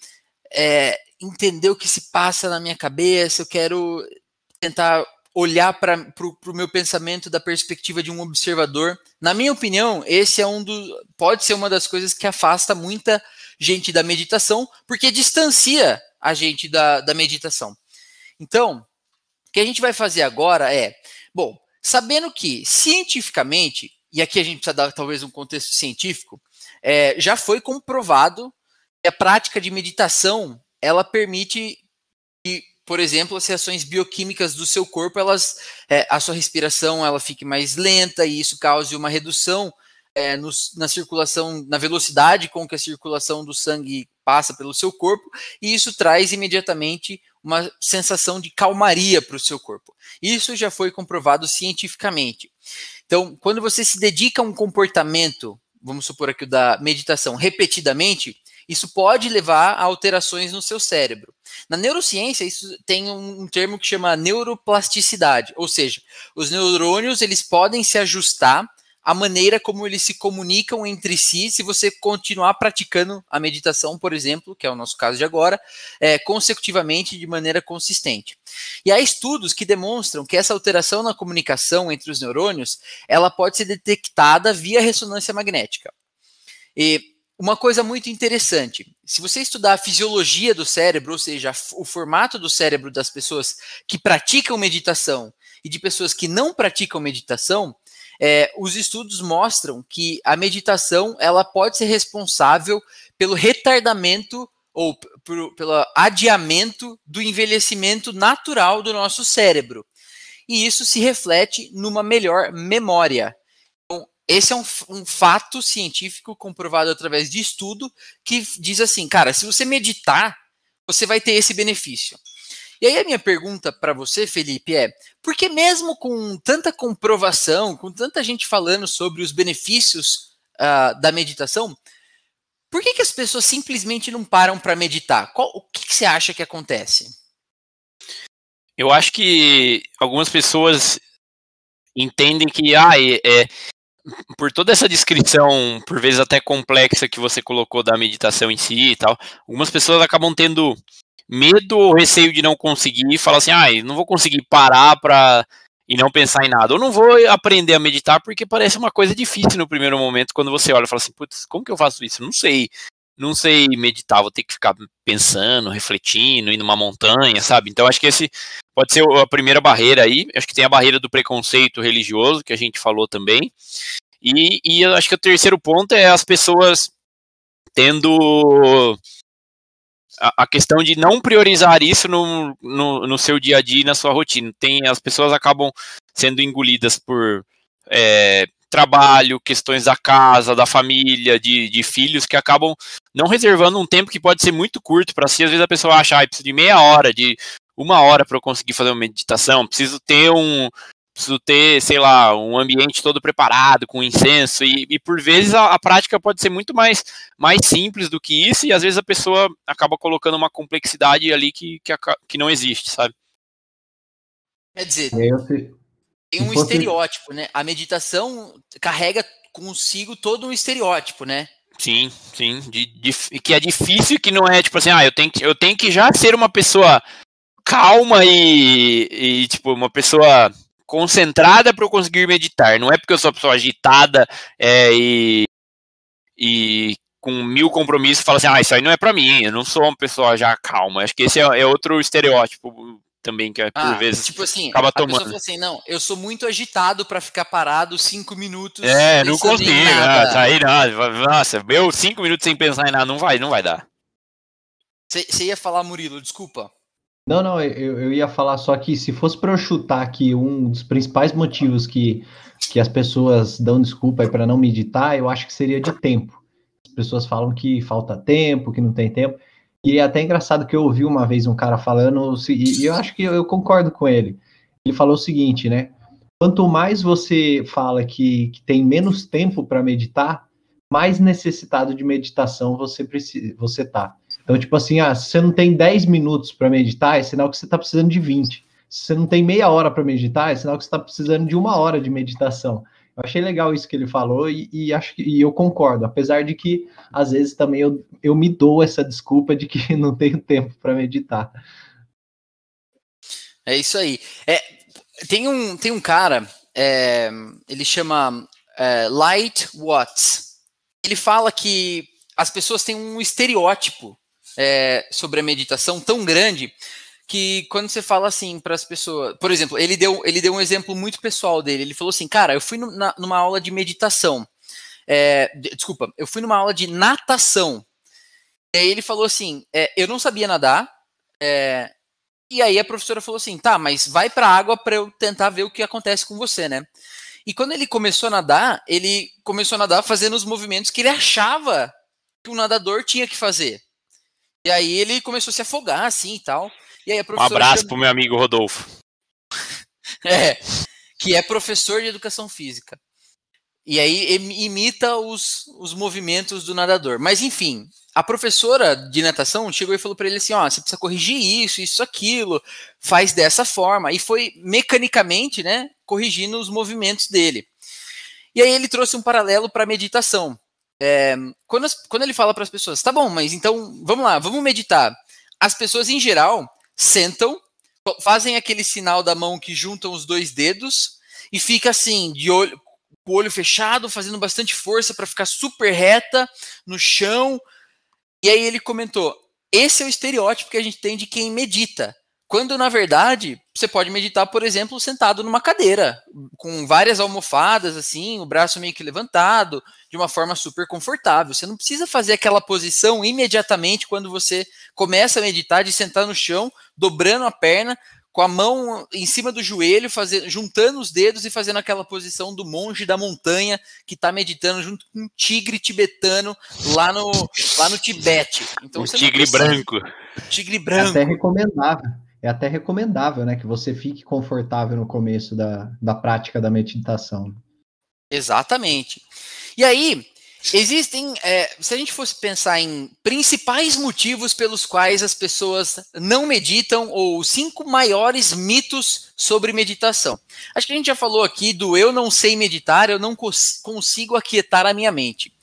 é, entender o que se passa na minha cabeça, eu quero tentar olhar para o meu pensamento da perspectiva de um observador. Na minha opinião, esse é um dos. pode ser uma das coisas que afasta muita gente da meditação, porque distancia a gente da, da meditação. Então, o que a gente vai fazer agora é, bom, sabendo que, cientificamente, e aqui a gente precisa dar talvez um contexto científico, é, já foi comprovado que a prática de meditação ela permite que, por exemplo, as reações bioquímicas do seu corpo, elas, é, a sua respiração ela fique mais lenta e isso cause uma redução é, no, na circulação, na velocidade com que a circulação do sangue passa pelo seu corpo, e isso traz imediatamente uma sensação de calmaria para o seu corpo. Isso já foi comprovado cientificamente. Então, quando você se dedica a um comportamento, vamos supor aqui o da meditação, repetidamente, isso pode levar a alterações no seu cérebro. Na neurociência, isso tem um, um, termo que chama neuroplasticidade, ou seja, os neurônios eles podem se ajustar a maneira como eles se comunicam entre si, se você continuar praticando a meditação, por exemplo, que é o nosso caso de agora, é, consecutivamente de maneira consistente. E há estudos que demonstram que essa alteração na comunicação entre os neurônios, ela pode ser detectada via ressonância magnética. E uma coisa muito interessante, se você estudar a fisiologia do cérebro, ou seja, o formato do cérebro das pessoas que praticam meditação e de pessoas que não praticam meditação, é, os estudos mostram que a meditação ela pode ser responsável pelo retardamento ou por, pelo adiamento do envelhecimento natural do nosso cérebro. E isso se reflete numa melhor memória. Então, esse é um, um fato científico comprovado através de estudo que diz assim, cara, se você meditar, você vai ter esse benefício. E aí a minha pergunta para você, Felipe, é: por que mesmo com tanta comprovação, com tanta gente falando sobre os benefícios uh, da meditação, por que, que as pessoas simplesmente não param para meditar? Qual, o que, que você acha que acontece? Eu acho que algumas pessoas entendem que ah, é, é, por toda essa descrição, por vezes até complexa que você colocou da meditação em si e tal, algumas pessoas acabam tendo medo ou receio de não conseguir e falar assim, ah, não vou conseguir parar para e não pensar em nada. Ou não vou aprender a meditar porque parece uma coisa difícil no primeiro momento quando você olha e fala assim, putz, como que eu faço isso? Não sei. Não sei meditar, vou ter que ficar pensando, refletindo, indo numa montanha, sabe? Então acho que esse pode ser a primeira barreira aí. Acho que tem a barreira do preconceito religioso, que a gente falou também. E, e eu acho que o terceiro ponto é as pessoas tendo a, questão de não priorizar isso no, no, no, seu dia a dia e na sua rotina. Tem, as pessoas acabam sendo engolidas por é, trabalho, questões da casa, da família, de, de filhos, que acabam não reservando um tempo que pode ser muito curto para si. Às vezes a pessoa acha, ah, preciso de meia hora, de uma hora para eu conseguir fazer uma meditação, preciso ter um, preciso ter, sei lá, um ambiente todo preparado, com incenso, e, e por vezes a, a, prática pode ser muito mais, mais simples do que isso, e às vezes a pessoa acaba colocando uma complexidade ali que, que, que não existe, sabe? Quer dizer, tem um estereótipo, né? A meditação carrega consigo todo um estereótipo, né? Sim, sim. De, de, que é difícil, que não é tipo assim, ah, eu tenho que, eu tenho que já ser uma pessoa calma e, e tipo, uma pessoa concentrada para eu conseguir meditar. Não é porque eu sou uma pessoa agitada é, e, e com mil compromissos fala assim, ah, isso aí não é para mim, eu não sou uma pessoa já calma. Acho que esse é, é outro estereótipo também que por ah, vezes tipo assim, acaba tomando. A pessoa fala assim, não, eu sou muito agitado para ficar parado cinco minutos. É, não consigo, ah, tá aí nada. Nossa, meu cinco minutos sem pensar em nada não vai, não vai dar. Você ia falar, Murilo, desculpa. Não, não, eu, eu ia falar só que se fosse para eu chutar aqui um dos principais motivos que, que as pessoas dão desculpa para não meditar, eu acho que seria de tempo. As pessoas falam que falta tempo, que não tem tempo. E é até engraçado que eu ouvi uma vez um cara falando, e eu acho que eu, concordo com ele. Ele falou o seguinte, né? Quanto mais você fala que, que tem menos tempo para meditar, mais necessitado de meditação você precisa, você tá. Então, tipo assim, ah, se você não tem 10 minutos para meditar, é sinal que você está precisando de 20. Se você não tem meia hora para meditar, é sinal que você está precisando de uma hora de meditação. Eu achei legal isso que ele falou e, e acho que e eu concordo, apesar de que às vezes também eu, eu me dou essa desculpa de que não tenho tempo para meditar. É isso aí. É, tem, um, tem um cara, é, ele chama é, Light Watts. Ele fala que as pessoas têm um estereótipo é, sobre a meditação tão grande que quando você fala assim para as pessoas, por exemplo, ele deu, ele deu um exemplo muito pessoal dele. Ele falou assim, cara, eu fui no, na, numa aula de meditação. É, desculpa, eu fui numa aula de natação. E aí ele falou assim, é, eu não sabia nadar. É, e aí a professora falou assim, tá, mas vai para a água para eu tentar ver o que acontece com você, né? E quando ele começou a nadar, ele começou a nadar fazendo os movimentos que ele achava que o nadador tinha que fazer. E aí ele começou a se afogar, assim e tal. E aí Um abraço pro meu amigo Rodolfo. é, que é professor de educação física. E aí imita os, os movimentos do nadador. Mas enfim, a professora de natação chegou e falou para ele assim: ó, você precisa corrigir isso, isso, aquilo, faz dessa forma. E foi mecanicamente, né, corrigindo os movimentos dele. E aí ele trouxe um paralelo para meditação. É, quando, as, quando ele fala para as pessoas, tá bom, mas então vamos lá, vamos meditar. As pessoas em geral sentam, fazem aquele sinal da mão que juntam os dois dedos e fica assim, de olho, com o olho fechado, fazendo bastante força para ficar super reta no chão. E aí ele comentou: esse é o estereótipo que a gente tem de quem medita. Quando, na verdade, você pode meditar, por exemplo, sentado numa cadeira, com várias almofadas, assim, o braço meio que levantado, de uma forma super confortável. Você não precisa fazer aquela posição imediatamente quando você começa a meditar, de sentar no chão, dobrando a perna, com a mão em cima do joelho, fazendo, juntando os dedos e fazendo aquela posição do monge da montanha que está meditando junto com um tigre tibetano lá no, lá no Tibete. Então, o tigre branco. Tigre branco. É até recomendável é até recomendável, né, que você fique confortável no começo da, da prática da meditação. Exatamente. E aí, existem, é, se a gente fosse pensar em principais motivos pelos quais as pessoas não meditam, ou cinco maiores mitos sobre meditação. Acho que a gente já falou aqui do eu não sei meditar, eu não cons consigo aquietar a minha mente.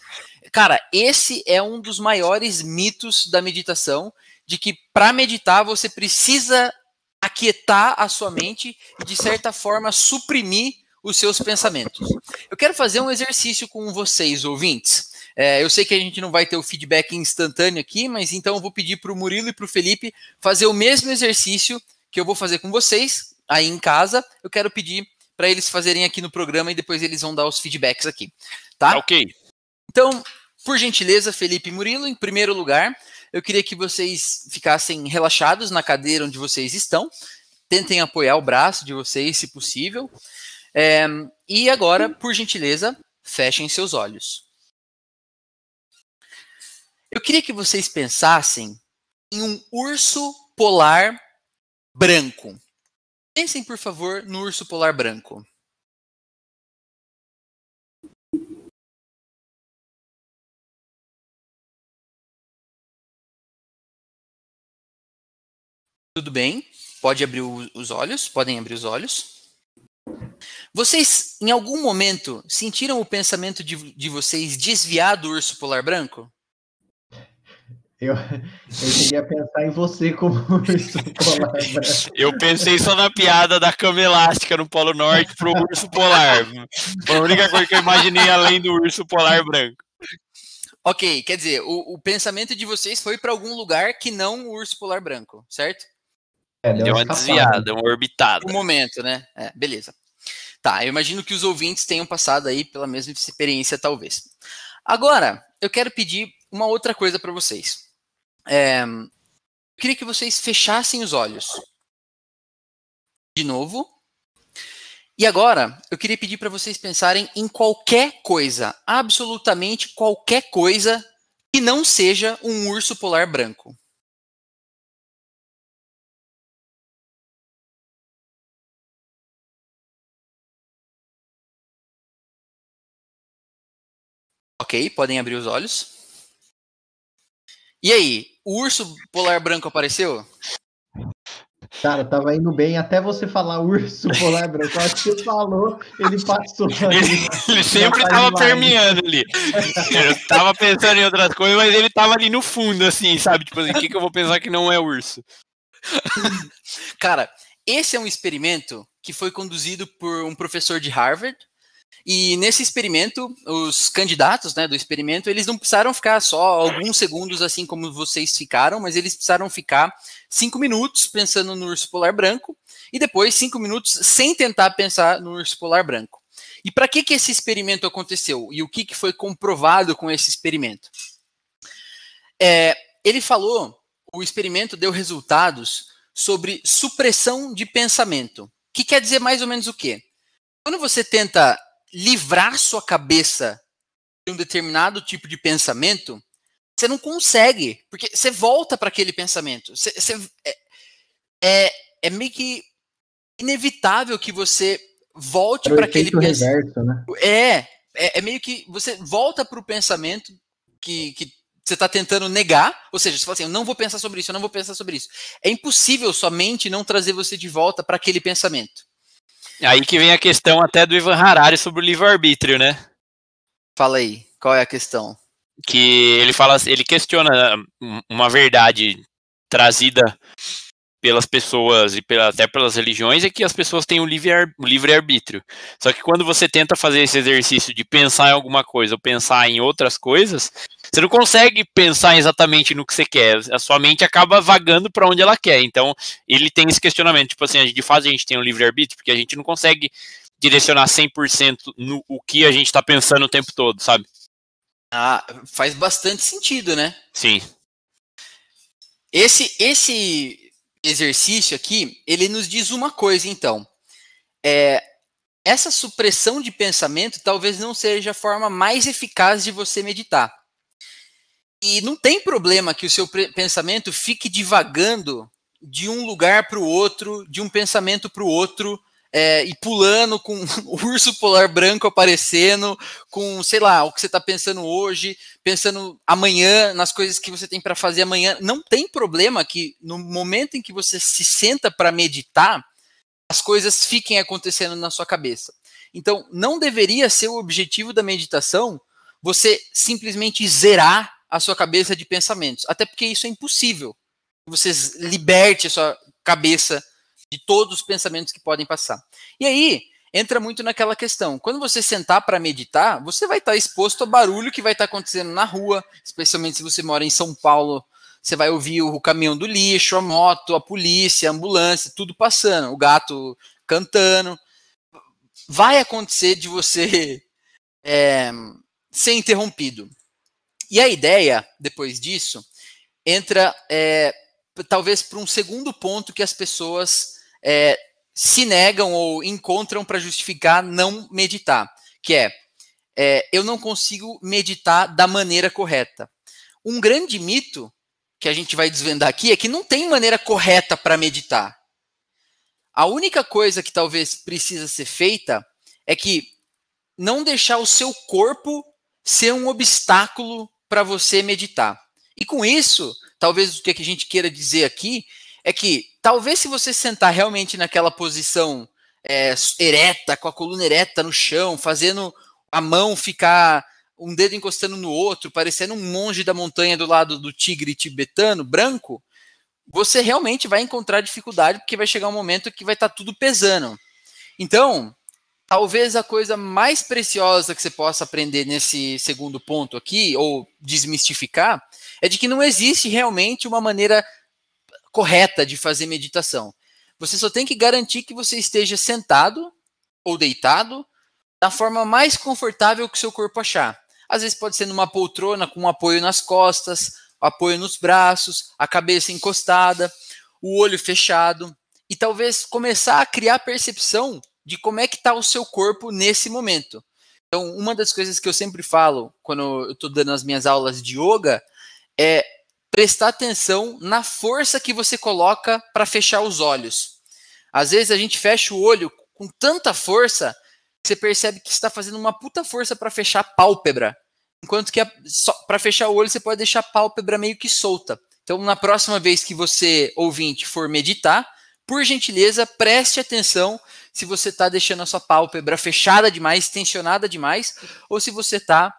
Cara, esse é um dos maiores mitos da meditação de que para meditar você precisa aquietar a sua mente e, de certa forma, suprimir os seus pensamentos. Eu quero fazer um exercício com vocês, ouvintes. É, eu sei que a gente não vai ter o feedback instantâneo aqui, mas então eu vou pedir para o Murilo e para o Felipe fazer o mesmo exercício que eu vou fazer com vocês aí em casa. Eu quero pedir para eles fazerem aqui no programa e depois eles vão dar os feedbacks aqui. Tá? Ok. Então, por gentileza, Felipe e Murilo, em primeiro lugar, eu queria que vocês ficassem relaxados na cadeira onde vocês estão. Tentem apoiar o braço de vocês, se possível. É, e agora, por gentileza, fechem seus olhos. Eu queria que vocês pensassem em um urso polar branco. Pensem, por favor, no urso polar branco. Tudo bem? Pode abrir os olhos? Podem abrir os olhos? Vocês, em algum momento, sentiram o pensamento de, de vocês desviar do urso polar branco? Eu, eu cheguei a pensar em você como urso polar branco. Eu pensei só na piada da cama elástica no Polo Norte pro urso polar. Foi a única coisa que eu imaginei além do urso polar branco. Ok, quer dizer, o, o pensamento de vocês foi para algum lugar que não o urso polar branco, certo? É, deu, deu uma desviada, deu uma orbitada. Um momento, né? É, beleza. Tá, eu imagino que os ouvintes tenham passado aí pela mesma experiência, talvez. Agora, eu quero pedir uma outra coisa para vocês. É, eu queria que vocês fechassem os olhos. De novo. E agora, eu queria pedir para vocês pensarem em qualquer coisa, absolutamente qualquer coisa que não seja um urso polar branco. Ok, podem abrir os olhos. E aí, o urso polar branco apareceu? Cara, tava indo bem até você falar urso polar branco. Acho que você falou, ele passou. Ele, ele sempre tava permeando ali. Eu tava pensando em outras coisas, mas ele tava ali no fundo, assim, sabe? Tipo assim, o que, que eu vou pensar que não é urso? Cara, esse é um experimento que foi conduzido por um professor de Harvard E nesse experimento, os candidatos né, do experimento, eles não precisaram ficar só alguns segundos assim como vocês ficaram, mas eles precisaram ficar cinco minutos pensando no urso polar branco e depois cinco minutos sem tentar pensar no urso polar branco. E para que, que esse experimento aconteceu? E o que, que foi comprovado com esse experimento? É, ele falou, o experimento deu resultados sobre supressão de pensamento. Que quer dizer mais ou menos o quê? Quando você tenta livrar sua cabeça de um determinado tipo de pensamento, você não consegue, porque você volta para aquele pensamento. Você, você, é, é, é, meio que inevitável que você volte para aquele pensamento. Né? É, é, é, meio que você volta para o pensamento que, que você está tentando negar, ou seja, você fala assim, eu não vou pensar sobre isso, eu não vou pensar sobre isso. É impossível somente não trazer você de volta para aquele pensamento. Aí que vem a questão até do Ivan Harari sobre o livre-arbítrio, né? Fala aí, qual é a questão? Que ele fala, ele questiona uma verdade trazida pelas pessoas e pela, até pelas religiões é que as pessoas têm o livre, livre arbítrio. Só que quando você tenta fazer esse exercício de pensar em alguma coisa ou pensar em outras coisas, você não consegue pensar exatamente no que você quer. A sua mente acaba vagando para onde ela quer. Então, ele tem esse questionamento, tipo assim, de fato a gente tem o livre arbítrio porque a gente não consegue direcionar 100% no o que a gente está pensando o tempo todo, sabe? Ah, faz bastante sentido, né? Sim. Esse esse exercício aqui, ele nos diz uma coisa, então. É, essa supressão de pensamento talvez não seja a forma mais eficaz de você meditar. E não tem problema que o seu pensamento fique divagando de um lugar para o outro, de um pensamento para o outro, é, e pulando com o urso polar branco aparecendo, com, sei lá, o que você está pensando hoje, pensando amanhã, nas coisas que você tem para fazer amanhã. Não tem problema que no momento em que você se senta para meditar, as coisas fiquem acontecendo na sua cabeça. Então, não deveria ser o objetivo da meditação você simplesmente zerar a sua cabeça de pensamentos, até porque isso é impossível. Você liberte a sua cabeça de todos os pensamentos que podem passar. E aí entra muito naquela questão. Quando você sentar para meditar, você vai estar tá exposto ao barulho que vai estar tá acontecendo na rua, especialmente se você mora em São Paulo. Você vai ouvir o caminhão do lixo, a moto, a polícia, a ambulância, tudo passando, o gato cantando. Vai acontecer de você é, ser interrompido. E a ideia, depois disso, entra é, talvez para um segundo ponto que as pessoas é, se negam ou encontram para justificar não meditar, que é, é eu não consigo meditar da maneira correta. Um grande mito que a gente vai desvendar aqui é que não tem maneira correta para meditar. A única coisa que talvez precisa ser feita é que não deixar o seu corpo ser um obstáculo para você meditar. E com isso, talvez o que a gente queira dizer aqui é que talvez se você sentar realmente naquela posição é, ereta, com a coluna ereta no chão, fazendo a mão ficar um dedo encostando no outro, parecendo um monge da montanha do lado do tigre tibetano, branco, você realmente vai encontrar dificuldade, porque vai chegar um momento que vai estar tá tudo pesando. Então, talvez a coisa mais preciosa que você possa aprender nesse segundo ponto aqui, ou desmistificar, é de que não existe realmente uma maneira correta de fazer meditação. Você só tem que garantir que você esteja sentado ou deitado da forma mais confortável que seu corpo achar. Às vezes pode ser numa poltrona com um apoio nas costas, apoio nos braços, a cabeça encostada, o olho fechado e talvez começar a criar percepção de como é que está o seu corpo nesse momento. Então, uma das coisas que eu sempre falo quando eu estou dando as minhas aulas de yoga é prestar atenção na força que você coloca para fechar os olhos. Às vezes a gente fecha o olho com tanta força que você percebe que está fazendo uma puta força para fechar a pálpebra. Enquanto que para fechar o olho você pode deixar a pálpebra meio que solta. Então, na próxima vez que você, ouvinte, for meditar, por gentileza, preste atenção se você está deixando a sua pálpebra fechada demais, tensionada demais, ou se você está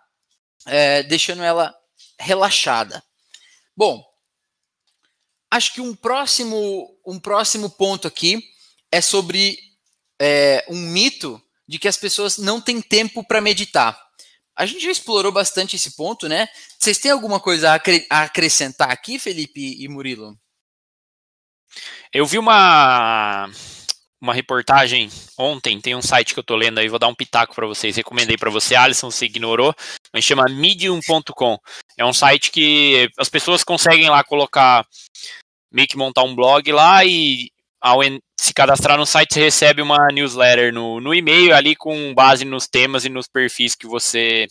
é, deixando ela relaxada. Bom, acho que um próximo, um próximo ponto aqui é sobre é, um mito de que as pessoas não têm tempo para meditar. A gente já explorou bastante esse ponto, né? Vocês têm alguma coisa a, acrescentar aqui, Felipe e Murilo? Eu vi uma uma reportagem ontem, tem um site que eu tô lendo aí, vou dar um pitaco para vocês, recomendei para você, Alisson, se ignorou, mas chama medium.com. É um site que as pessoas conseguem lá colocar, meio que montar um blog lá e ao se cadastrar no site você recebe uma newsletter no, no e-mail ali com base nos temas e nos perfis que você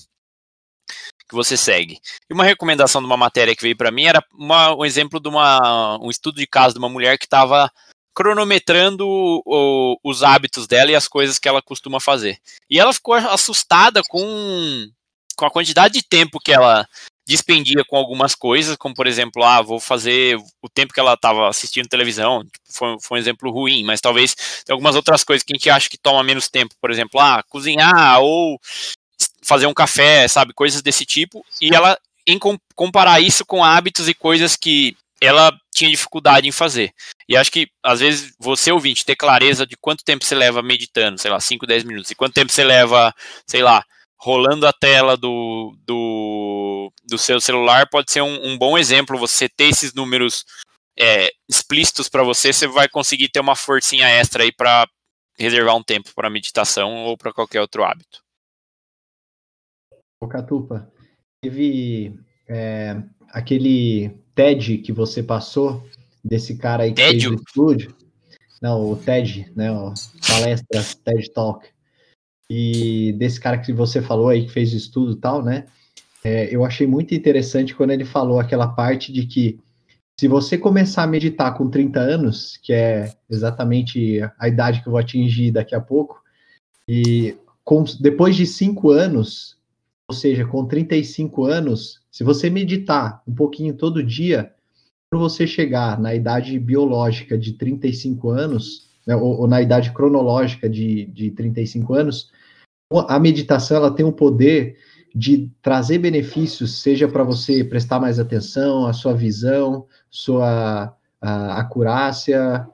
que você segue. E uma recomendação de uma matéria que veio para mim era uma, um exemplo de uma, um estudo de caso de uma mulher que estava cronometrando o, os hábitos dela e as coisas que ela costuma fazer. E ela ficou assustada com, com a quantidade de tempo que ela dispendia com algumas coisas, como por exemplo, ah, vou fazer o tempo que ela estava assistindo televisão, tipo, foi, foi, um exemplo ruim, mas talvez tem algumas outras coisas que a gente acha que toma menos tempo, por exemplo, ah, cozinhar ou fazer um café, sabe, coisas desse tipo, e ela em comparar isso com hábitos e coisas que ela tinha dificuldade em fazer. E acho que, às vezes, você ouvinte ter clareza de quanto tempo você leva meditando, sei lá, 5, 10 minutos, e quanto tempo você leva, sei lá, rolando a tela do, do, do seu celular, pode ser um, um bom exemplo. Você ter esses números é, explícitos para você, você vai conseguir ter uma forcinha extra aí para reservar um tempo para meditação ou para qualquer outro hábito. O Catupa, teve é, aquele TED que você passou desse cara aí que Tédio? fez o estúdio. Não, o TED, né? O palestra TED Talk. E desse cara que você falou aí que fez o estudo e tal, né? É, eu achei muito interessante quando ele falou aquela parte de que se você começar a meditar com 30 anos, que é exatamente a idade que eu vou atingir daqui a pouco, e com, depois de cinco anos, ou seja, com 35 anos, se você meditar um pouquinho todo dia, quando você chegar na idade biológica de 35 anos, né, ou, ou, na idade cronológica de, de 35 anos, a meditação ela tem o poder de trazer benefícios, seja para você prestar mais atenção, a sua visão, sua a, acurácia,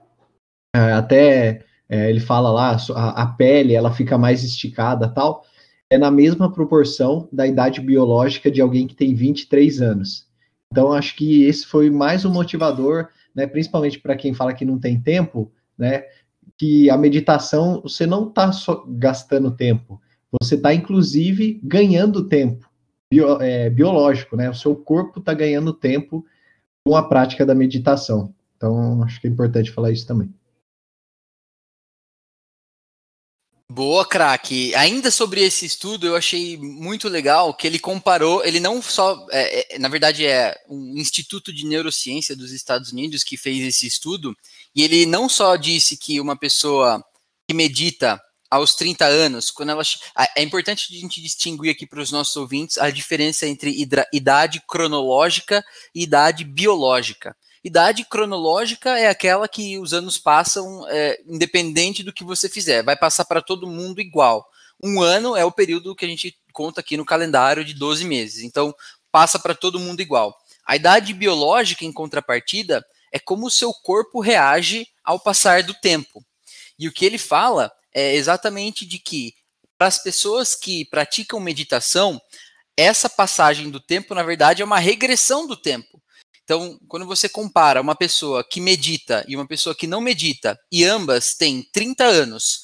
até é, ele fala lá, a, a pele ela fica mais esticada tal é na mesma proporção da idade biológica de alguém que tem 23 anos. Então, acho que esse foi mais um motivador, né, principalmente para quem fala que não tem tempo, né, que a meditação, você não está só gastando tempo, você está, inclusive, ganhando tempo bio, é, biológico, né? O seu corpo está ganhando tempo com a prática da meditação. Então, acho que é importante falar isso também. Boa, craque. Ainda sobre esse estudo, eu achei muito legal que ele comparou. Ele não só, é, é, na verdade, é um instituto de neurociência dos Estados Unidos que fez esse estudo, e ele não só disse que uma pessoa que medita aos 30 anos, quando ela. É importante a gente distinguir aqui para os nossos ouvintes a diferença entre idade cronológica e idade biológica. Idade cronológica é aquela que os anos passam é, independente do que você fizer, vai passar para todo mundo igual. Um ano é o período que a gente conta aqui no calendário de 12 meses, então passa para todo mundo igual. A idade biológica, em contrapartida, é como o seu corpo reage ao passar do tempo. E o que ele fala é exatamente de que para as pessoas que praticam meditação, essa passagem do tempo, na verdade, é uma regressão do tempo. Então, quando você compara uma pessoa que medita e uma pessoa que não medita, e ambas têm 30 anos,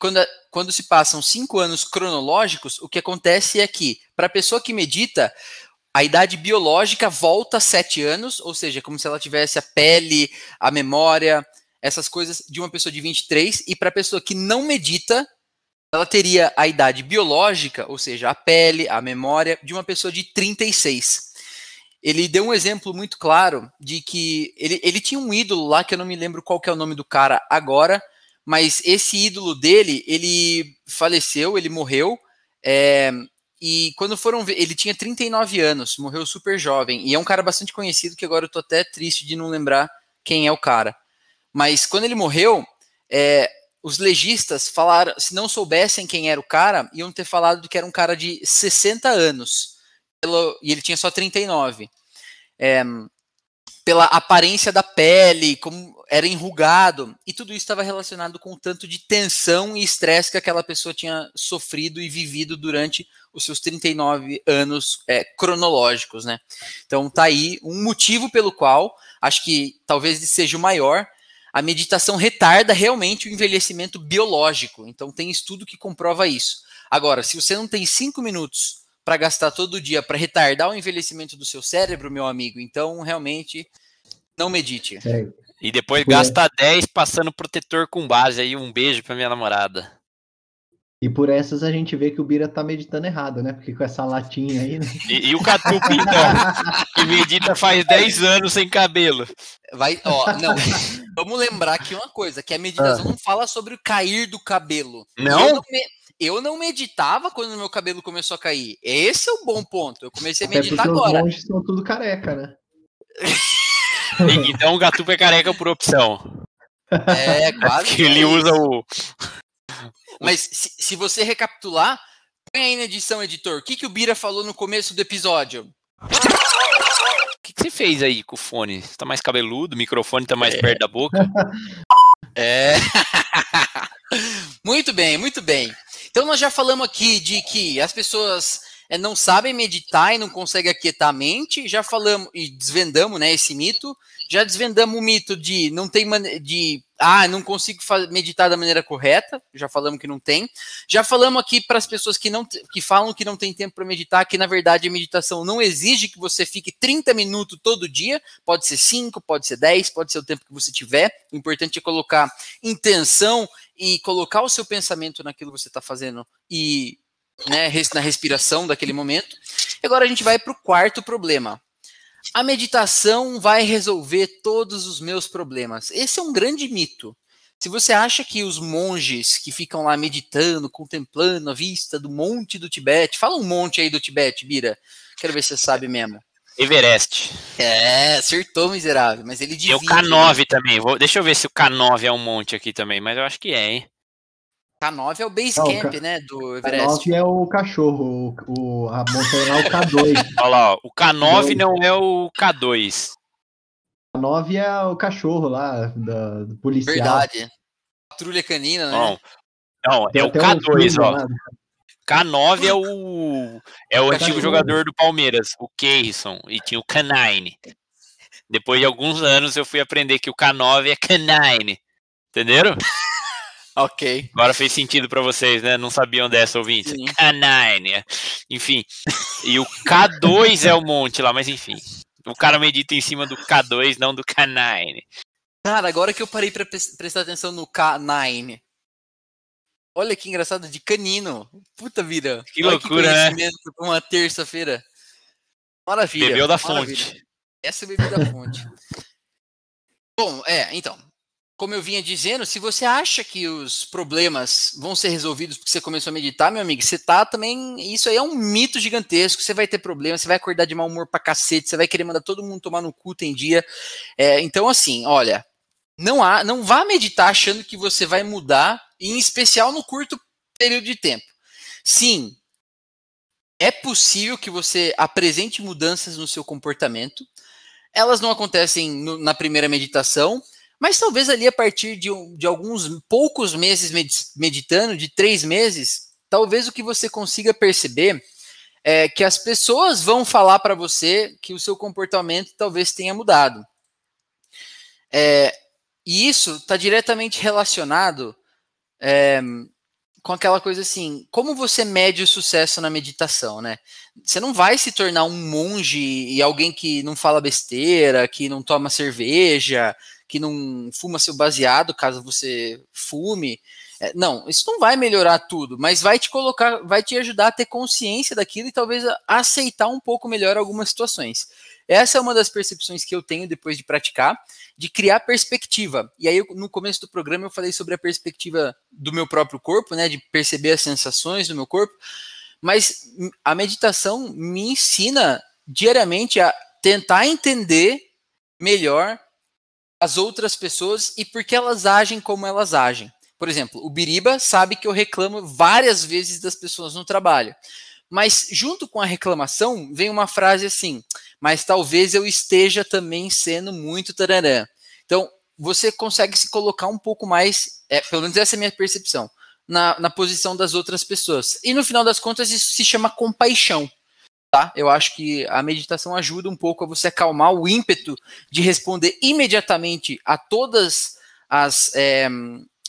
quando, quando se passam 5 anos cronológicos, o que acontece é que, para a pessoa que medita, a idade biológica volta 7 anos, ou seja, como se ela tivesse a pele, a memória, essas coisas de uma pessoa de 23, e para a pessoa que não medita, ela teria a idade biológica, ou seja, a pele, a memória, de uma pessoa de 36 ele deu um exemplo muito claro de que ele, ele tinha um ídolo lá, que eu não me lembro qual que é o nome do cara agora, mas esse ídolo dele, ele faleceu, ele morreu, é, e quando foram ver, ele tinha 39 anos, morreu super jovem, e é um cara bastante conhecido, que agora eu tô até triste de não lembrar quem é o cara. Mas quando ele morreu, é, os legistas falaram, se não soubessem quem era o cara, iam ter falado que era um cara de 60 anos pelo, e ele tinha só 39. É, pela aparência da pele, como era enrugado, e tudo isso estava relacionado com o tanto de tensão e estresse que aquela pessoa tinha sofrido e vivido durante os seus 39 anos é, cronológicos, né? Então tá aí um motivo pelo qual acho que talvez seja o maior. A meditação retarda realmente o envelhecimento biológico. Então tem estudo que comprova isso. Agora, se você não tem cinco minutos para gastar todo dia para retardar o envelhecimento do seu cérebro, meu amigo, então realmente não medite. É. E depois gasta 10 passando protetor com base aí. Um beijo pra minha namorada. E por essas a gente vê que o Bira tá meditando errado, né? Porque com essa latinha aí. Né? E, e, o Catup, então, que medita faz 10 anos sem cabelo. Vai, ó, não. Vamos lembrar aqui uma coisa: que a meditação ah. não fala sobre o cair do cabelo. Não? Eu não, meditava quando meu cabelo começou a cair. Esse é o bom ponto. Eu comecei a meditar Até agora. Os monges são tudo careca, né? então o Gatupo é careca por opção. É, quase. que ele usa o. Mas se, se, você recapitular, põe aí na edição, editor. O que, que o Bira falou no começo do episódio? O que, que você fez aí com o fone? Você tá mais cabeludo, o microfone tá mais é. perto da boca? É. muito bem, muito bem. Então nós já falamos aqui de que as pessoas é, não sabem meditar e não conseguem aquietar a mente. Já falamos e desvendamos né, esse mito. Já desvendamos o mito de não tem de ah, não consigo meditar da maneira correta. Já falamos que não tem. Já falamos aqui para as pessoas que não que falam que não tem tempo para meditar, que na verdade a meditação não exige que você fique 30 minutos todo dia. Pode ser 5, pode ser 10, pode ser o tempo que você tiver. O importante é colocar intenção e colocar o seu pensamento naquilo que você está fazendo e né, na respiração daquele momento. Agora a gente vai para o quarto problema. A meditação vai resolver todos os meus problemas. Esse é um grande mito. Se você acha que os monges que ficam lá meditando, contemplando a vista do monte do Tibete, fala um monte aí do Tibete, Bira. Quero ver se você sabe mesmo. Everest. É, acertou, miserável. Mas ele divide. E o K9 também. Vou, deixa eu ver se o K9 é um monte aqui também, mas eu acho que é, hein? K9 é o base não, camp, né, do Everest. K9 é o cachorro, o, o, a montanha é o K2. Olha lá, ó, o K9 não é o K2. K9 é o cachorro lá, da, do policial. Verdade. Patrulha canina, né? Não, não é o K2, ó. Lá. K9 é o é o antigo jogador do Palmeiras, o Keirson, e tinha o Canine. Depois de alguns anos eu fui aprender que o K9 é Canine. Entenderam? Ok. Agora fez sentido para vocês, né? Não sabiam dessa ouvinte. K9. Enfim. E o K2 é o monte lá, mas enfim. O cara medita em cima do K2, não do K9. Cara, agora que eu parei para prestar atenção no K9. Olha que engraçado, de canino. Puta vida. Que Olha loucura, que né? Uma terça-feira. Maravilha. Bebeu da maravilha. fonte. Essa é bebeu da fonte. Bom, é, então como eu vinha dizendo, se você acha que os problemas vão ser resolvidos porque você começou a meditar, meu amigo, você tá também. Isso aí é um mito gigantesco. Você vai ter problemas, você vai acordar de mau humor pra cacete, você vai querer mandar todo mundo tomar no cu tem dia. É, então, assim, olha, não há, não vá meditar achando que você vai mudar, em especial no curto período de tempo. Sim, é possível que você apresente mudanças no seu comportamento. Elas não acontecem no, na primeira meditação, mas talvez ali a partir de, de alguns poucos meses meditando, de três meses, talvez o que você consiga perceber é que as pessoas vão falar para você que o seu comportamento talvez tenha mudado. É, e isso está diretamente relacionado é, com aquela coisa assim, como você mede o sucesso na meditação, né? Você não vai se tornar um monge e alguém que não fala besteira, que não toma cerveja, que não fuma seu baseado, caso você fume. É, não, isso não vai melhorar tudo, mas vai te colocar, vai te ajudar a ter consciência daquilo e talvez aceitar um pouco melhor algumas situações. Essa é uma das percepções que eu tenho depois de praticar, de criar perspectiva. E aí, no começo do programa, eu falei sobre a perspectiva do meu próprio corpo, né, de perceber as sensações do meu corpo. Mas a meditação me ensina diariamente a tentar entender melhor as outras pessoas e por que elas agem como elas agem. Por exemplo, o Biriba sabe que eu reclamo várias vezes das pessoas no trabalho. Mas junto com a reclamação vem uma frase assim: mas talvez eu esteja também sendo muito tararã. Então, você consegue se colocar um pouco mais, é, pelo menos essa é a minha percepção, na, na posição das outras pessoas. E no final das contas, isso se chama compaixão. Tá? Eu acho que a meditação ajuda um pouco a você acalmar o ímpeto de responder imediatamente a todas as é,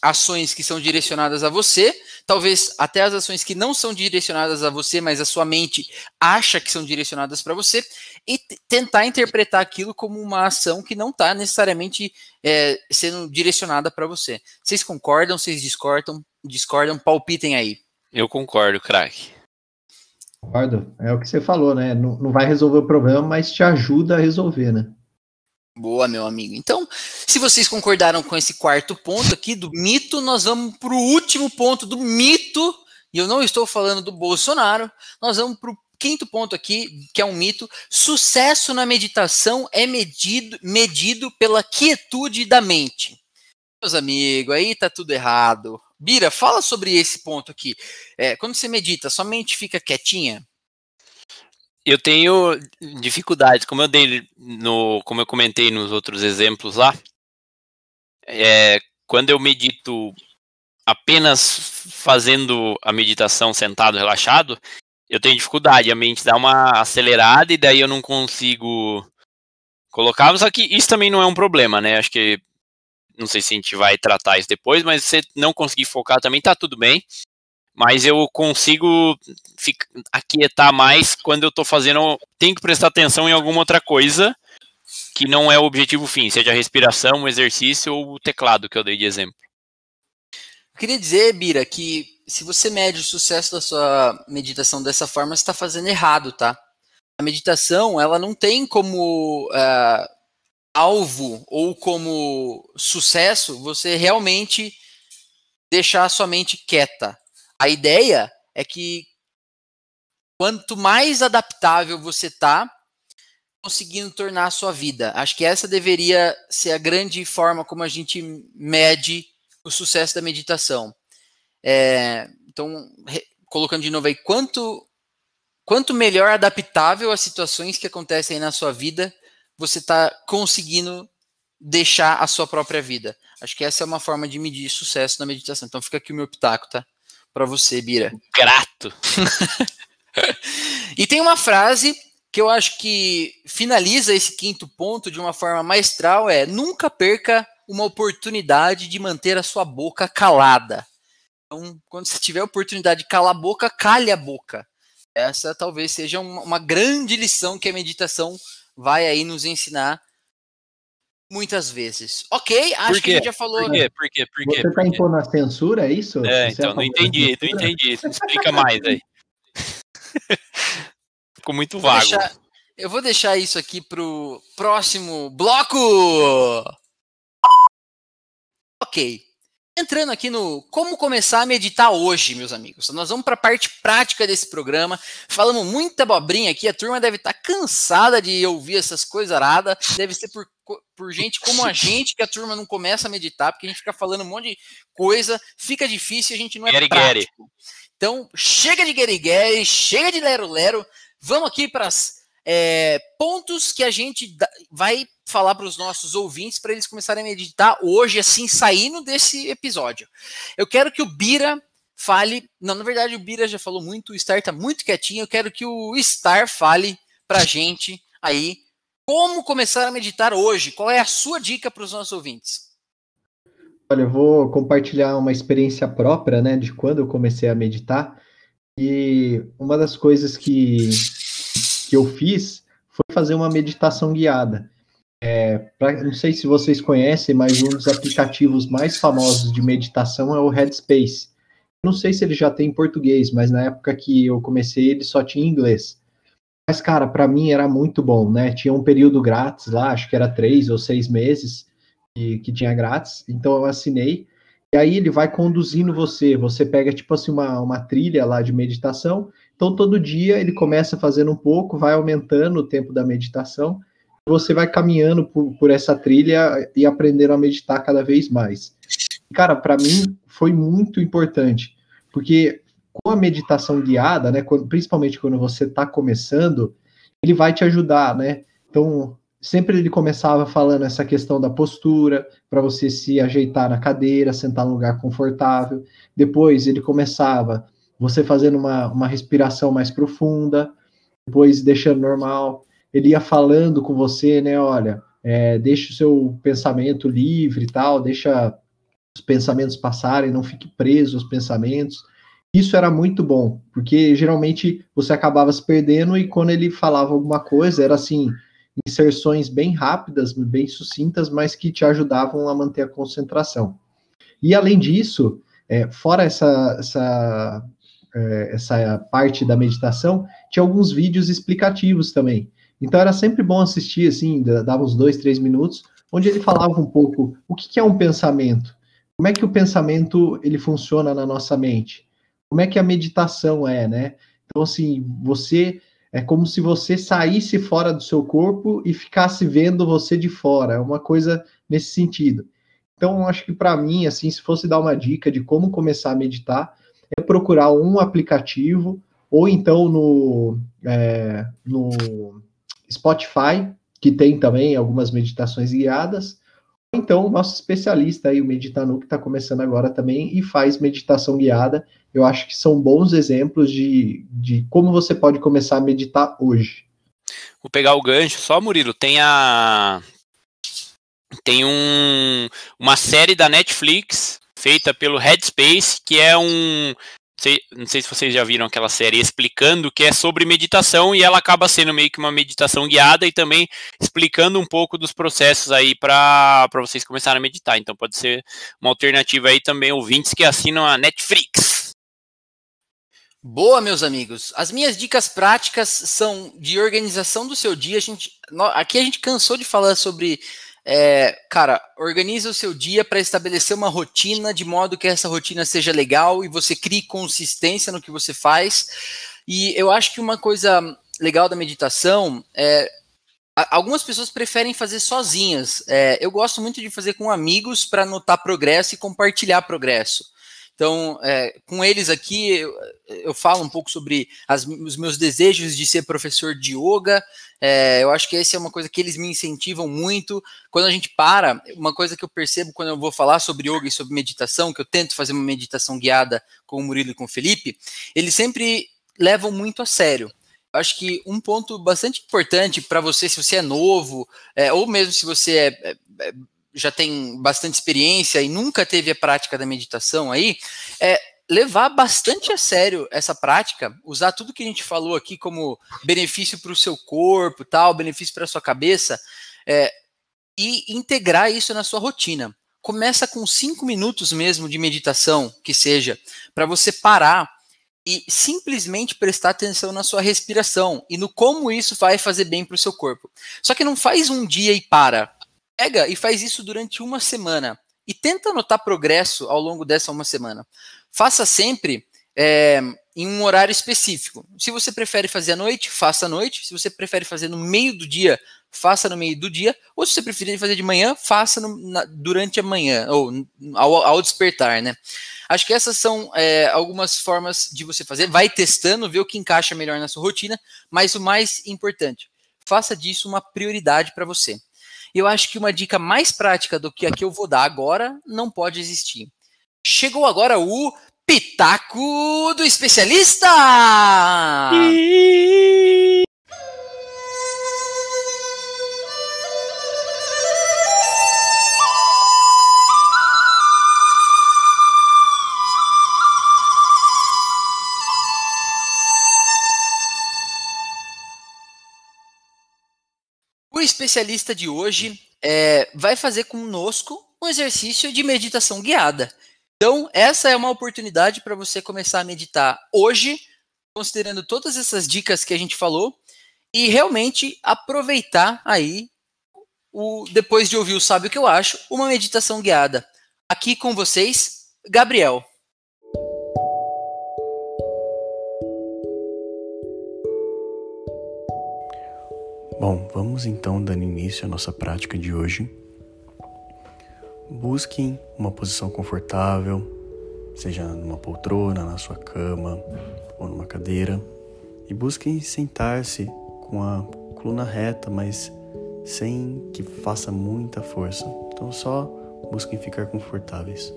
ações que são direcionadas a você, talvez até as ações que não são direcionadas a você, mas a sua mente acha que são direcionadas para você, e tentar interpretar aquilo como uma ação que não está necessariamente é, sendo direcionada para você. Vocês concordam? Vocês discordam? Discordam? Palpitem aí. Eu concordo, craque. Concordo. É o que você falou, né? Não, não vai resolver o problema, mas te ajuda a resolver, né? Boa, meu amigo. Então, se vocês concordaram com esse quarto ponto aqui do mito, nós vamos para o último ponto do mito. E eu não estou falando do Bolsonaro. Nós vamos para o quinto ponto aqui, que é um mito. Sucesso na meditação é medido, medido pela quietude da mente. Meus amigos, aí tá tudo errado. Bira, fala sobre esse ponto aqui. É, quando você medita, sua mente fica quietinha? Eu tenho dificuldades, como eu dei no, como eu comentei nos outros exemplos lá. É, quando eu medito apenas fazendo a meditação sentado, relaxado, eu tenho dificuldade, a mente dá uma acelerada e daí eu não consigo colocar. Só que isso também não é um problema, né? Acho que não sei se a gente vai tratar isso depois, mas se não conseguir focar também tá tudo bem mas eu consigo aquietar mais quando eu estou fazendo. Tenho que prestar atenção em alguma outra coisa que não é o objetivo fim, seja a respiração, o exercício ou o teclado que eu dei de exemplo. Eu queria dizer, Bira, que se você mede o sucesso da sua meditação dessa forma, você está fazendo errado, tá? A meditação, ela não tem como uh, alvo ou como sucesso você realmente deixar a sua mente quieta. A ideia é que quanto mais adaptável você tá, conseguindo tornar a sua vida. Acho que essa deveria ser a grande forma como a gente mede o sucesso da meditação. É, então, colocando de novo aí, quanto, quanto melhor adaptável às situações que acontecem na sua vida, você está conseguindo deixar a sua própria vida. Acho que essa é uma forma de medir sucesso na meditação. Então fica aqui o meu pitaco, tá? Para você, Bira. Grato. e tem uma frase que eu acho que finaliza esse quinto ponto de uma forma maestral é: nunca perca uma oportunidade de manter a sua boca calada. Então, quando você tiver a oportunidade de calar a boca, cale a boca. Essa talvez seja uma, uma grande lição que a meditação vai aí nos ensinar muitas vezes. Ok, acho que a gente já falou. Por quê? Por quê? Por quê? Você está impondo a censura, é isso? É, Você então, não entendi, não entendi. Explica mais aí. Ficou muito vago. Vou deixar, eu vou deixar isso aqui pro próximo bloco. Ok. Entrando aqui no como começar a meditar hoje, meus amigos. Nós vamos para a parte prática desse programa. Falamos muita abobrinha aqui. A turma deve estar tá cansada de ouvir essas coisas aradas. Deve ser por, por gente como a gente que a turma não começa a meditar, porque a gente fica falando um monte de coisa, fica difícil e a gente não é get prático. Então, chega de guerigueri, chega de lero-lero. Vamos aqui para as é, pontos que a gente vai falar para os nossos ouvintes para eles começarem a meditar hoje, assim, saindo desse episódio. Eu quero que o Bira fale. Não, na verdade, o Bira já falou muito, o Star está muito quietinho. Eu quero que o Star fale para a gente aí como começar a meditar hoje. Qual é a sua dica para os nossos ouvintes? Olha, eu vou compartilhar uma experiência própria, né, de quando eu comecei a meditar. E uma das coisas que que eu fiz foi fazer uma meditação guiada. É, pra, não sei se vocês conhecem, mas um dos aplicativos mais famosos de meditação é o Headspace. Não sei se ele já tem em português, mas na época que eu comecei ele só tinha em inglês. Mas, cara, para mim era muito bom, né? Tinha um período grátis lá, acho que era três ou seis meses que, que tinha grátis. Então eu assinei. E aí ele vai conduzindo você. Você pega, tipo assim, uma, uma trilha lá de meditação então, todo dia ele começa fazendo um pouco, vai aumentando o tempo da meditação, você vai caminhando por, por essa trilha e aprendendo a meditar cada vez mais. Cara, para mim foi muito importante, porque com a meditação guiada, né, principalmente quando você está começando, ele vai te ajudar, né? Então, sempre ele começava falando essa questão da postura, para você se ajeitar na cadeira, sentar num lugar confortável. Depois ele começava você fazendo uma, uma respiração mais profunda, depois deixando normal. Ele ia falando com você, né? Olha, é, deixa o seu pensamento livre e tal, deixa os pensamentos passarem, não fique preso aos pensamentos. Isso era muito bom, porque geralmente você acabava se perdendo e quando ele falava alguma coisa, era assim, inserções bem rápidas, bem sucintas, mas que te ajudavam a manter a concentração. E além disso, é, fora essa, essa, é, essa parte da meditação, tinha alguns vídeos explicativos também. Então era sempre bom assistir, assim, dava uns dois, três minutos, onde ele falava um pouco o que, que é um pensamento, como é que o pensamento ele funciona na nossa mente, como é que a meditação é, né? Então, assim, você é como se você saísse fora do seu corpo e ficasse vendo você de fora. É uma coisa nesse sentido. Então, acho que para mim, assim, se fosse dar uma dica de como começar a meditar, é procurar um aplicativo ou então no, é, no Spotify, que tem também algumas meditações guiadas, ou então o nosso especialista aí, o Meditanu, que está começando agora também e faz meditação guiada eu acho que são bons exemplos de, de como você pode começar a meditar hoje. Vou pegar o gancho, só Murilo, tem a tem um, uma série da Netflix feita pelo Headspace, que é um não sei se vocês já viram aquela série explicando que é sobre meditação e ela acaba sendo meio que uma meditação guiada e também explicando um pouco dos processos aí para vocês começarem a meditar. Então pode ser uma alternativa aí também ouvintes que assinam a Netflix. Boa, meus amigos. As minhas dicas práticas são de organização do seu dia. A gente, aqui a gente cansou de falar sobre, é, cara, organiza o seu dia para estabelecer uma rotina de modo que essa rotina seja legal e você crie consistência no que você faz. E eu acho que uma coisa legal da meditação é Algumas pessoas preferem fazer sozinhas. É, eu gosto muito de fazer com amigos para notar progresso e compartilhar progresso. Então, é, com eles aqui, eu, eu, falo um pouco sobre as, os meus desejos de ser professor de yoga. É, eu acho que essa é uma coisa que eles me incentivam muito. Quando a gente para, uma coisa que eu percebo quando eu vou falar sobre yoga e sobre meditação, que eu tento fazer uma meditação guiada com o Murilo e com o Felipe, eles sempre levam muito a sério. Acho que um ponto bastante importante para você, se você é novo, é, ou mesmo se você é, é, é já tem bastante experiência e nunca teve a prática da meditação aí, é levar bastante a sério essa prática, usar tudo que a gente falou aqui como benefício para o seu corpo, tal, benefício para a sua cabeça, é, e integrar isso na sua rotina. Começa com cinco minutos mesmo de meditação, que seja, para você parar e simplesmente prestar atenção na sua respiração e no como isso vai fazer bem para o seu corpo. Só que não faz um dia e para. Pega e faz isso durante uma semana e tenta notar progresso ao longo dessa uma semana. Faça sempre é, em um horário específico. Se você prefere fazer à noite, faça à noite. Se você prefere fazer no meio do dia, faça no meio do dia. Ou se você preferir fazer de manhã, faça no, na, durante a manhã, ou ao, ao, despertar, né? Acho que essas são é, algumas formas de você fazer. Vai testando, ver o que encaixa melhor na sua rotina, mas o mais importante, faça disso uma prioridade para você. Eu acho que uma dica mais prática do que a que eu vou dar agora não pode existir. Chegou agora o Pitaco do Especialista! Especialista de hoje é, vai fazer conosco um exercício de meditação guiada. Então, essa é uma oportunidade para você começar a meditar hoje, considerando todas essas dicas que a gente falou, e realmente aproveitar aí, o, depois de ouvir o Sabe o que eu acho, uma meditação guiada. Aqui com vocês, Gabriel. Bom, vamos então dando início à nossa prática de hoje. Busquem uma posição confortável, seja numa poltrona, na sua cama ou numa cadeira, e busquem sentar-se com a coluna reta, mas sem que faça muita força. Então só busquem ficar confortáveis.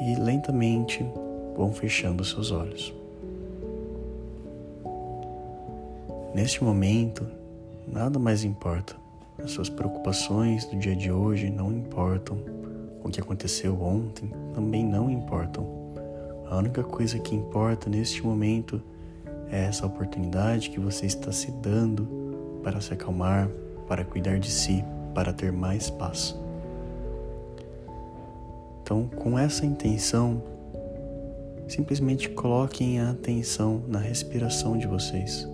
E lentamente vão fechando seus olhos. Neste momento, nada mais importa. As suas preocupações do dia de hoje não importam. O que aconteceu ontem também não importam. A única coisa que importa neste momento é essa oportunidade que você está se dando para se acalmar, para cuidar de si, para ter mais paz. Então, com essa intenção, simplesmente coloquem a atenção na respiração de vocês.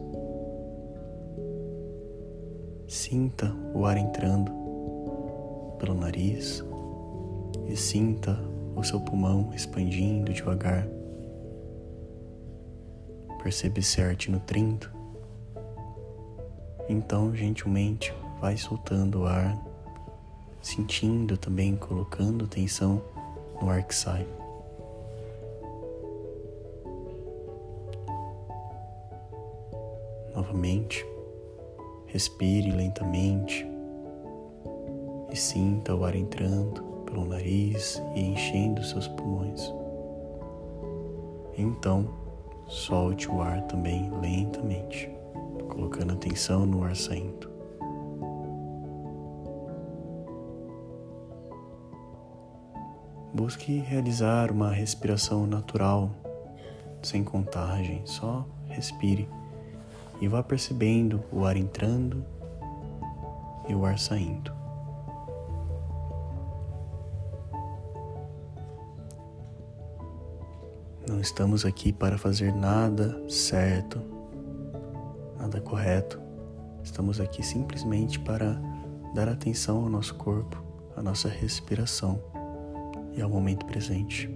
Sinta o ar entrando pelo nariz e sinta o seu pulmão expandindo devagar. Percebe esse ar te nutrindo. Então, gentilmente, vai soltando o ar, sentindo também, colocando atenção no ar que sai. Novamente. Respire lentamente e sinta o ar entrando pelo nariz e enchendo seus pulmões. Então, solte o ar também lentamente, colocando atenção no ar saindo. Busque realizar uma respiração natural, sem contagem, só respire e vá percebendo o ar entrando e o ar saindo. Não estamos aqui para fazer nada certo, nada correto. Estamos aqui simplesmente para dar atenção ao nosso corpo, à nossa respiração e ao momento presente.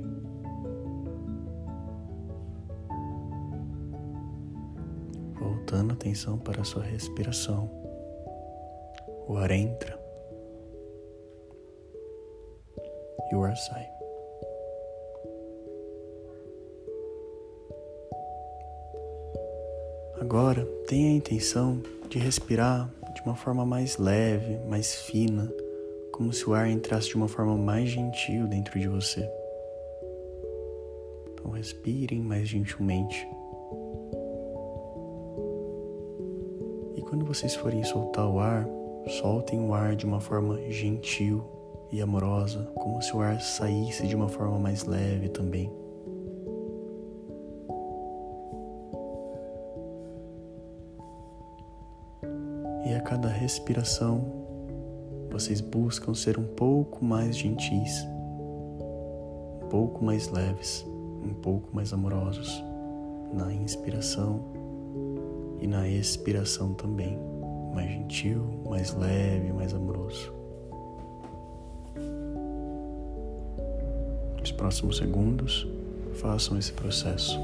Voltando atenção para a sua respiração. O ar entra e o ar sai. Agora tenha a intenção de respirar de uma forma mais leve, mais fina, como se o ar entrasse de uma forma mais gentil dentro de você. Então respirem mais gentilmente. Quando vocês forem soltar o ar, soltem o ar de uma forma gentil e amorosa, como se o ar saísse de uma forma mais leve também. E a cada respiração, vocês buscam ser um pouco mais gentis, um pouco mais leves, um pouco mais amorosos na inspiração e na expiração também, mais gentil, mais leve, mais amoroso. Nos próximos segundos, façam esse processo.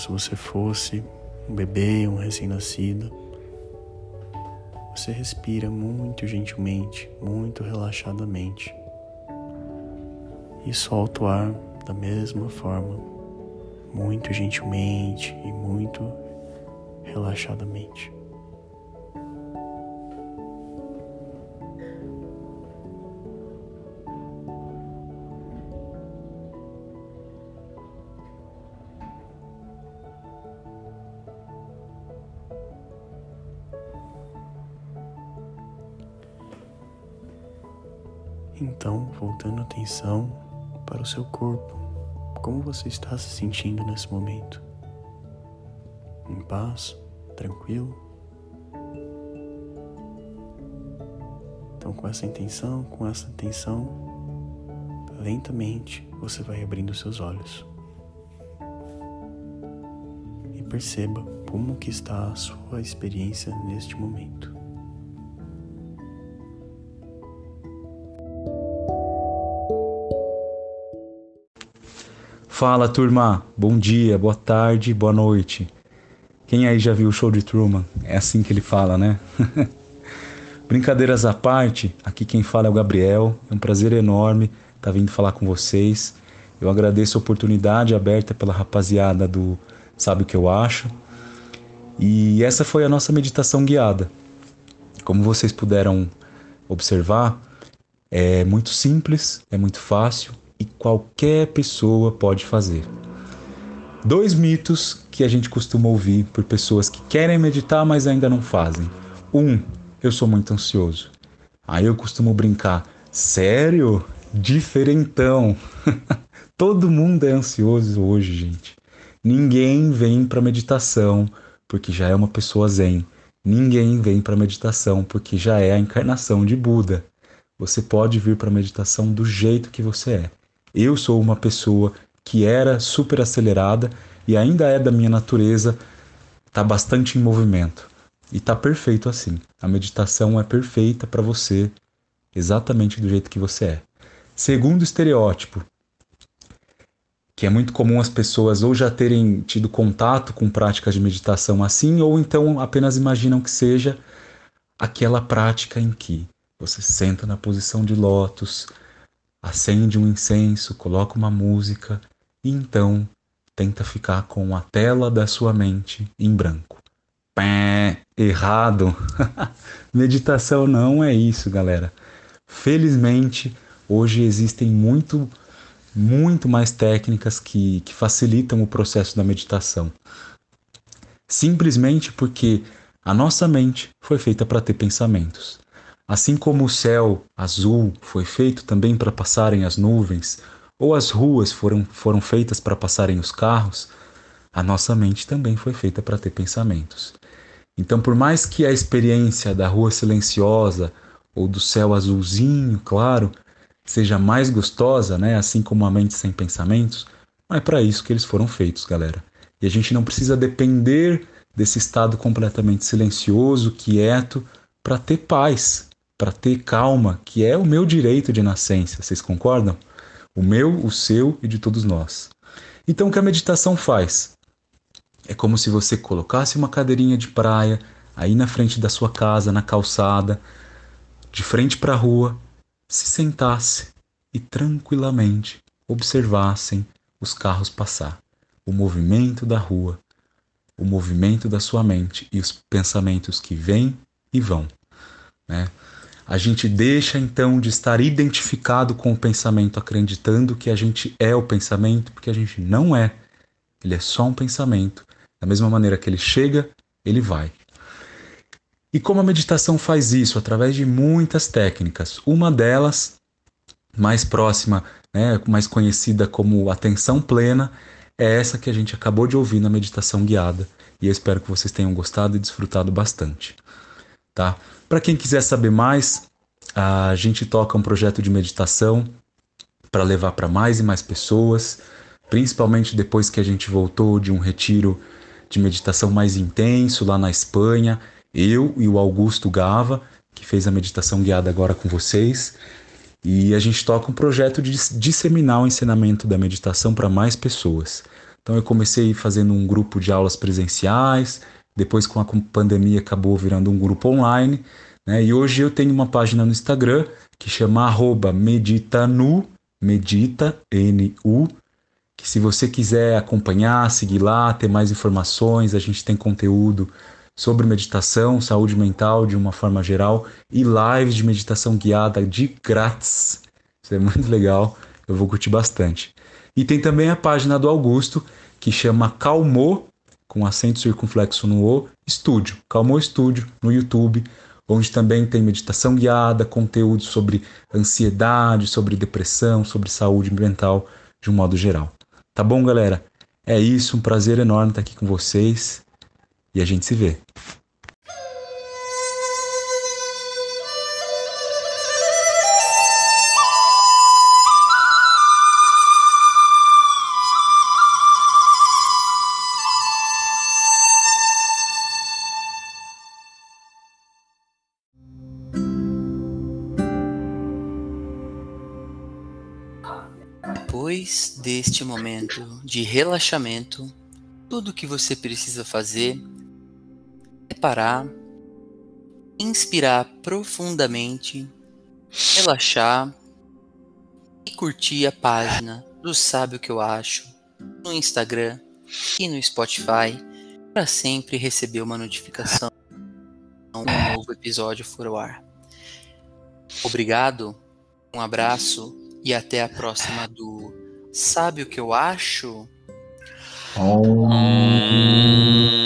Se você fosse um bebê, um recém-nascido. Você respira muito gentilmente, muito relaxadamente e solta o ar da mesma forma, muito gentilmente e muito relaxadamente. Então, voltando a atenção para o seu corpo, como você está se sentindo nesse momento? Em paz? Tranquilo? Então, com essa intenção, com essa atenção, lentamente você vai abrindo seus olhos. E perceba como que está a sua experiência neste momento. Fala turma, bom dia, boa tarde, boa noite. Quem aí já viu o show de Truman? É assim que ele fala, né? Brincadeiras à parte, aqui quem fala é o Gabriel. É um prazer enorme estar tá vindo falar com vocês. Eu agradeço a oportunidade aberta pela rapaziada do Sabe o que eu acho. E essa foi a nossa meditação guiada. Como vocês puderam observar, é muito simples, é muito fácil e qualquer pessoa pode fazer. Dois mitos que a gente costuma ouvir por pessoas que querem meditar, mas ainda não fazem. Um, eu sou muito ansioso. Aí eu costumo brincar, sério? Diferentão. Todo mundo é ansioso hoje, gente. Ninguém vem para meditação porque já é uma pessoa zen. Ninguém vem para meditação porque já é a encarnação de Buda. Você pode vir para meditação do jeito que você é. Eu sou uma pessoa que era super acelerada e ainda é da minha natureza, tá bastante em movimento. E tá perfeito assim. A meditação é perfeita para você, exatamente do jeito que você é. Segundo estereótipo, que é muito comum as pessoas ou já terem tido contato com práticas de meditação assim, ou então apenas imaginam que seja aquela prática em que você senta na posição de lótus, acende um incenso, coloca uma música e então tenta ficar com a tela da sua mente em branco. Pé, errado. Meditação não é isso, galera. Felizmente, hoje existem muito, muito mais técnicas que, que facilitam o processo da meditação. Simplesmente porque a nossa mente foi feita para ter pensamentos. Assim como o céu azul foi feito também para passarem as nuvens, ou as ruas foram, foram feitas para passarem os carros, a nossa mente também foi feita para ter pensamentos. Então, por mais que a experiência da rua silenciosa ou do céu azulzinho, claro, seja mais gostosa, né, assim como a mente sem pensamentos, não é para isso que eles foram feitos, galera. E a gente não precisa depender desse estado completamente silencioso, quieto, para ter paz, para ter calma, que é o meu direito de nascença. Vocês concordam? O meu, o seu e de todos nós. Então, o que a meditação faz? É como se você colocasse uma cadeirinha de praia aí na frente da sua casa, na calçada, de frente para a rua, se sentasse e tranquilamente observassem os carros passar, o movimento da rua, o movimento da sua mente e os pensamentos que vêm e vão. Né? A gente deixa então de estar identificado com o pensamento, acreditando que a gente é o pensamento, porque a gente não é. Ele é só um pensamento da mesma maneira que ele chega, ele vai. E como a meditação faz isso? Através de muitas técnicas. Uma delas, mais próxima, né, mais conhecida como atenção plena, é essa que a gente acabou de ouvir na meditação guiada. E eu espero que vocês tenham gostado e desfrutado bastante. Tá? Para quem quiser saber mais, a gente toca um projeto de meditação para levar para mais e mais pessoas, principalmente depois que a gente voltou de um retiro de meditação mais intenso lá na Espanha, eu e o Augusto Gava, que fez a meditação guiada agora com vocês. E a gente toca um projeto de disseminar o ensinamento da meditação para mais pessoas. Então eu comecei fazendo um grupo de aulas presenciais, depois com a pandemia acabou virando um grupo online, né? E hoje eu tenho uma página no Instagram que chama meditanu, medita, N-U, que se você quiser acompanhar, seguir lá, ter mais informações, a gente tem conteúdo sobre meditação, saúde mental de uma forma geral e lives de meditação guiada de grátis. Isso é muito legal, eu vou curtir bastante. E tem também a página do Augusto, que chama Calmou, com acento circunflexo no O, Estúdio. Calmou Estúdio no YouTube, onde também tem meditação guiada, conteúdo sobre ansiedade, sobre depressão, sobre saúde mental de um modo geral. Tá bom, galera? É isso, um prazer enorme estar aqui com vocês e a gente se vê. Deste momento de relaxamento, tudo o que você precisa fazer é parar, inspirar profundamente, relaxar e curtir a página do Sabe o que eu acho no Instagram e no Spotify para sempre receber uma notificação um novo episódio for ao ar. Obrigado, um abraço e até a próxima do Sabe o que eu acho? Om.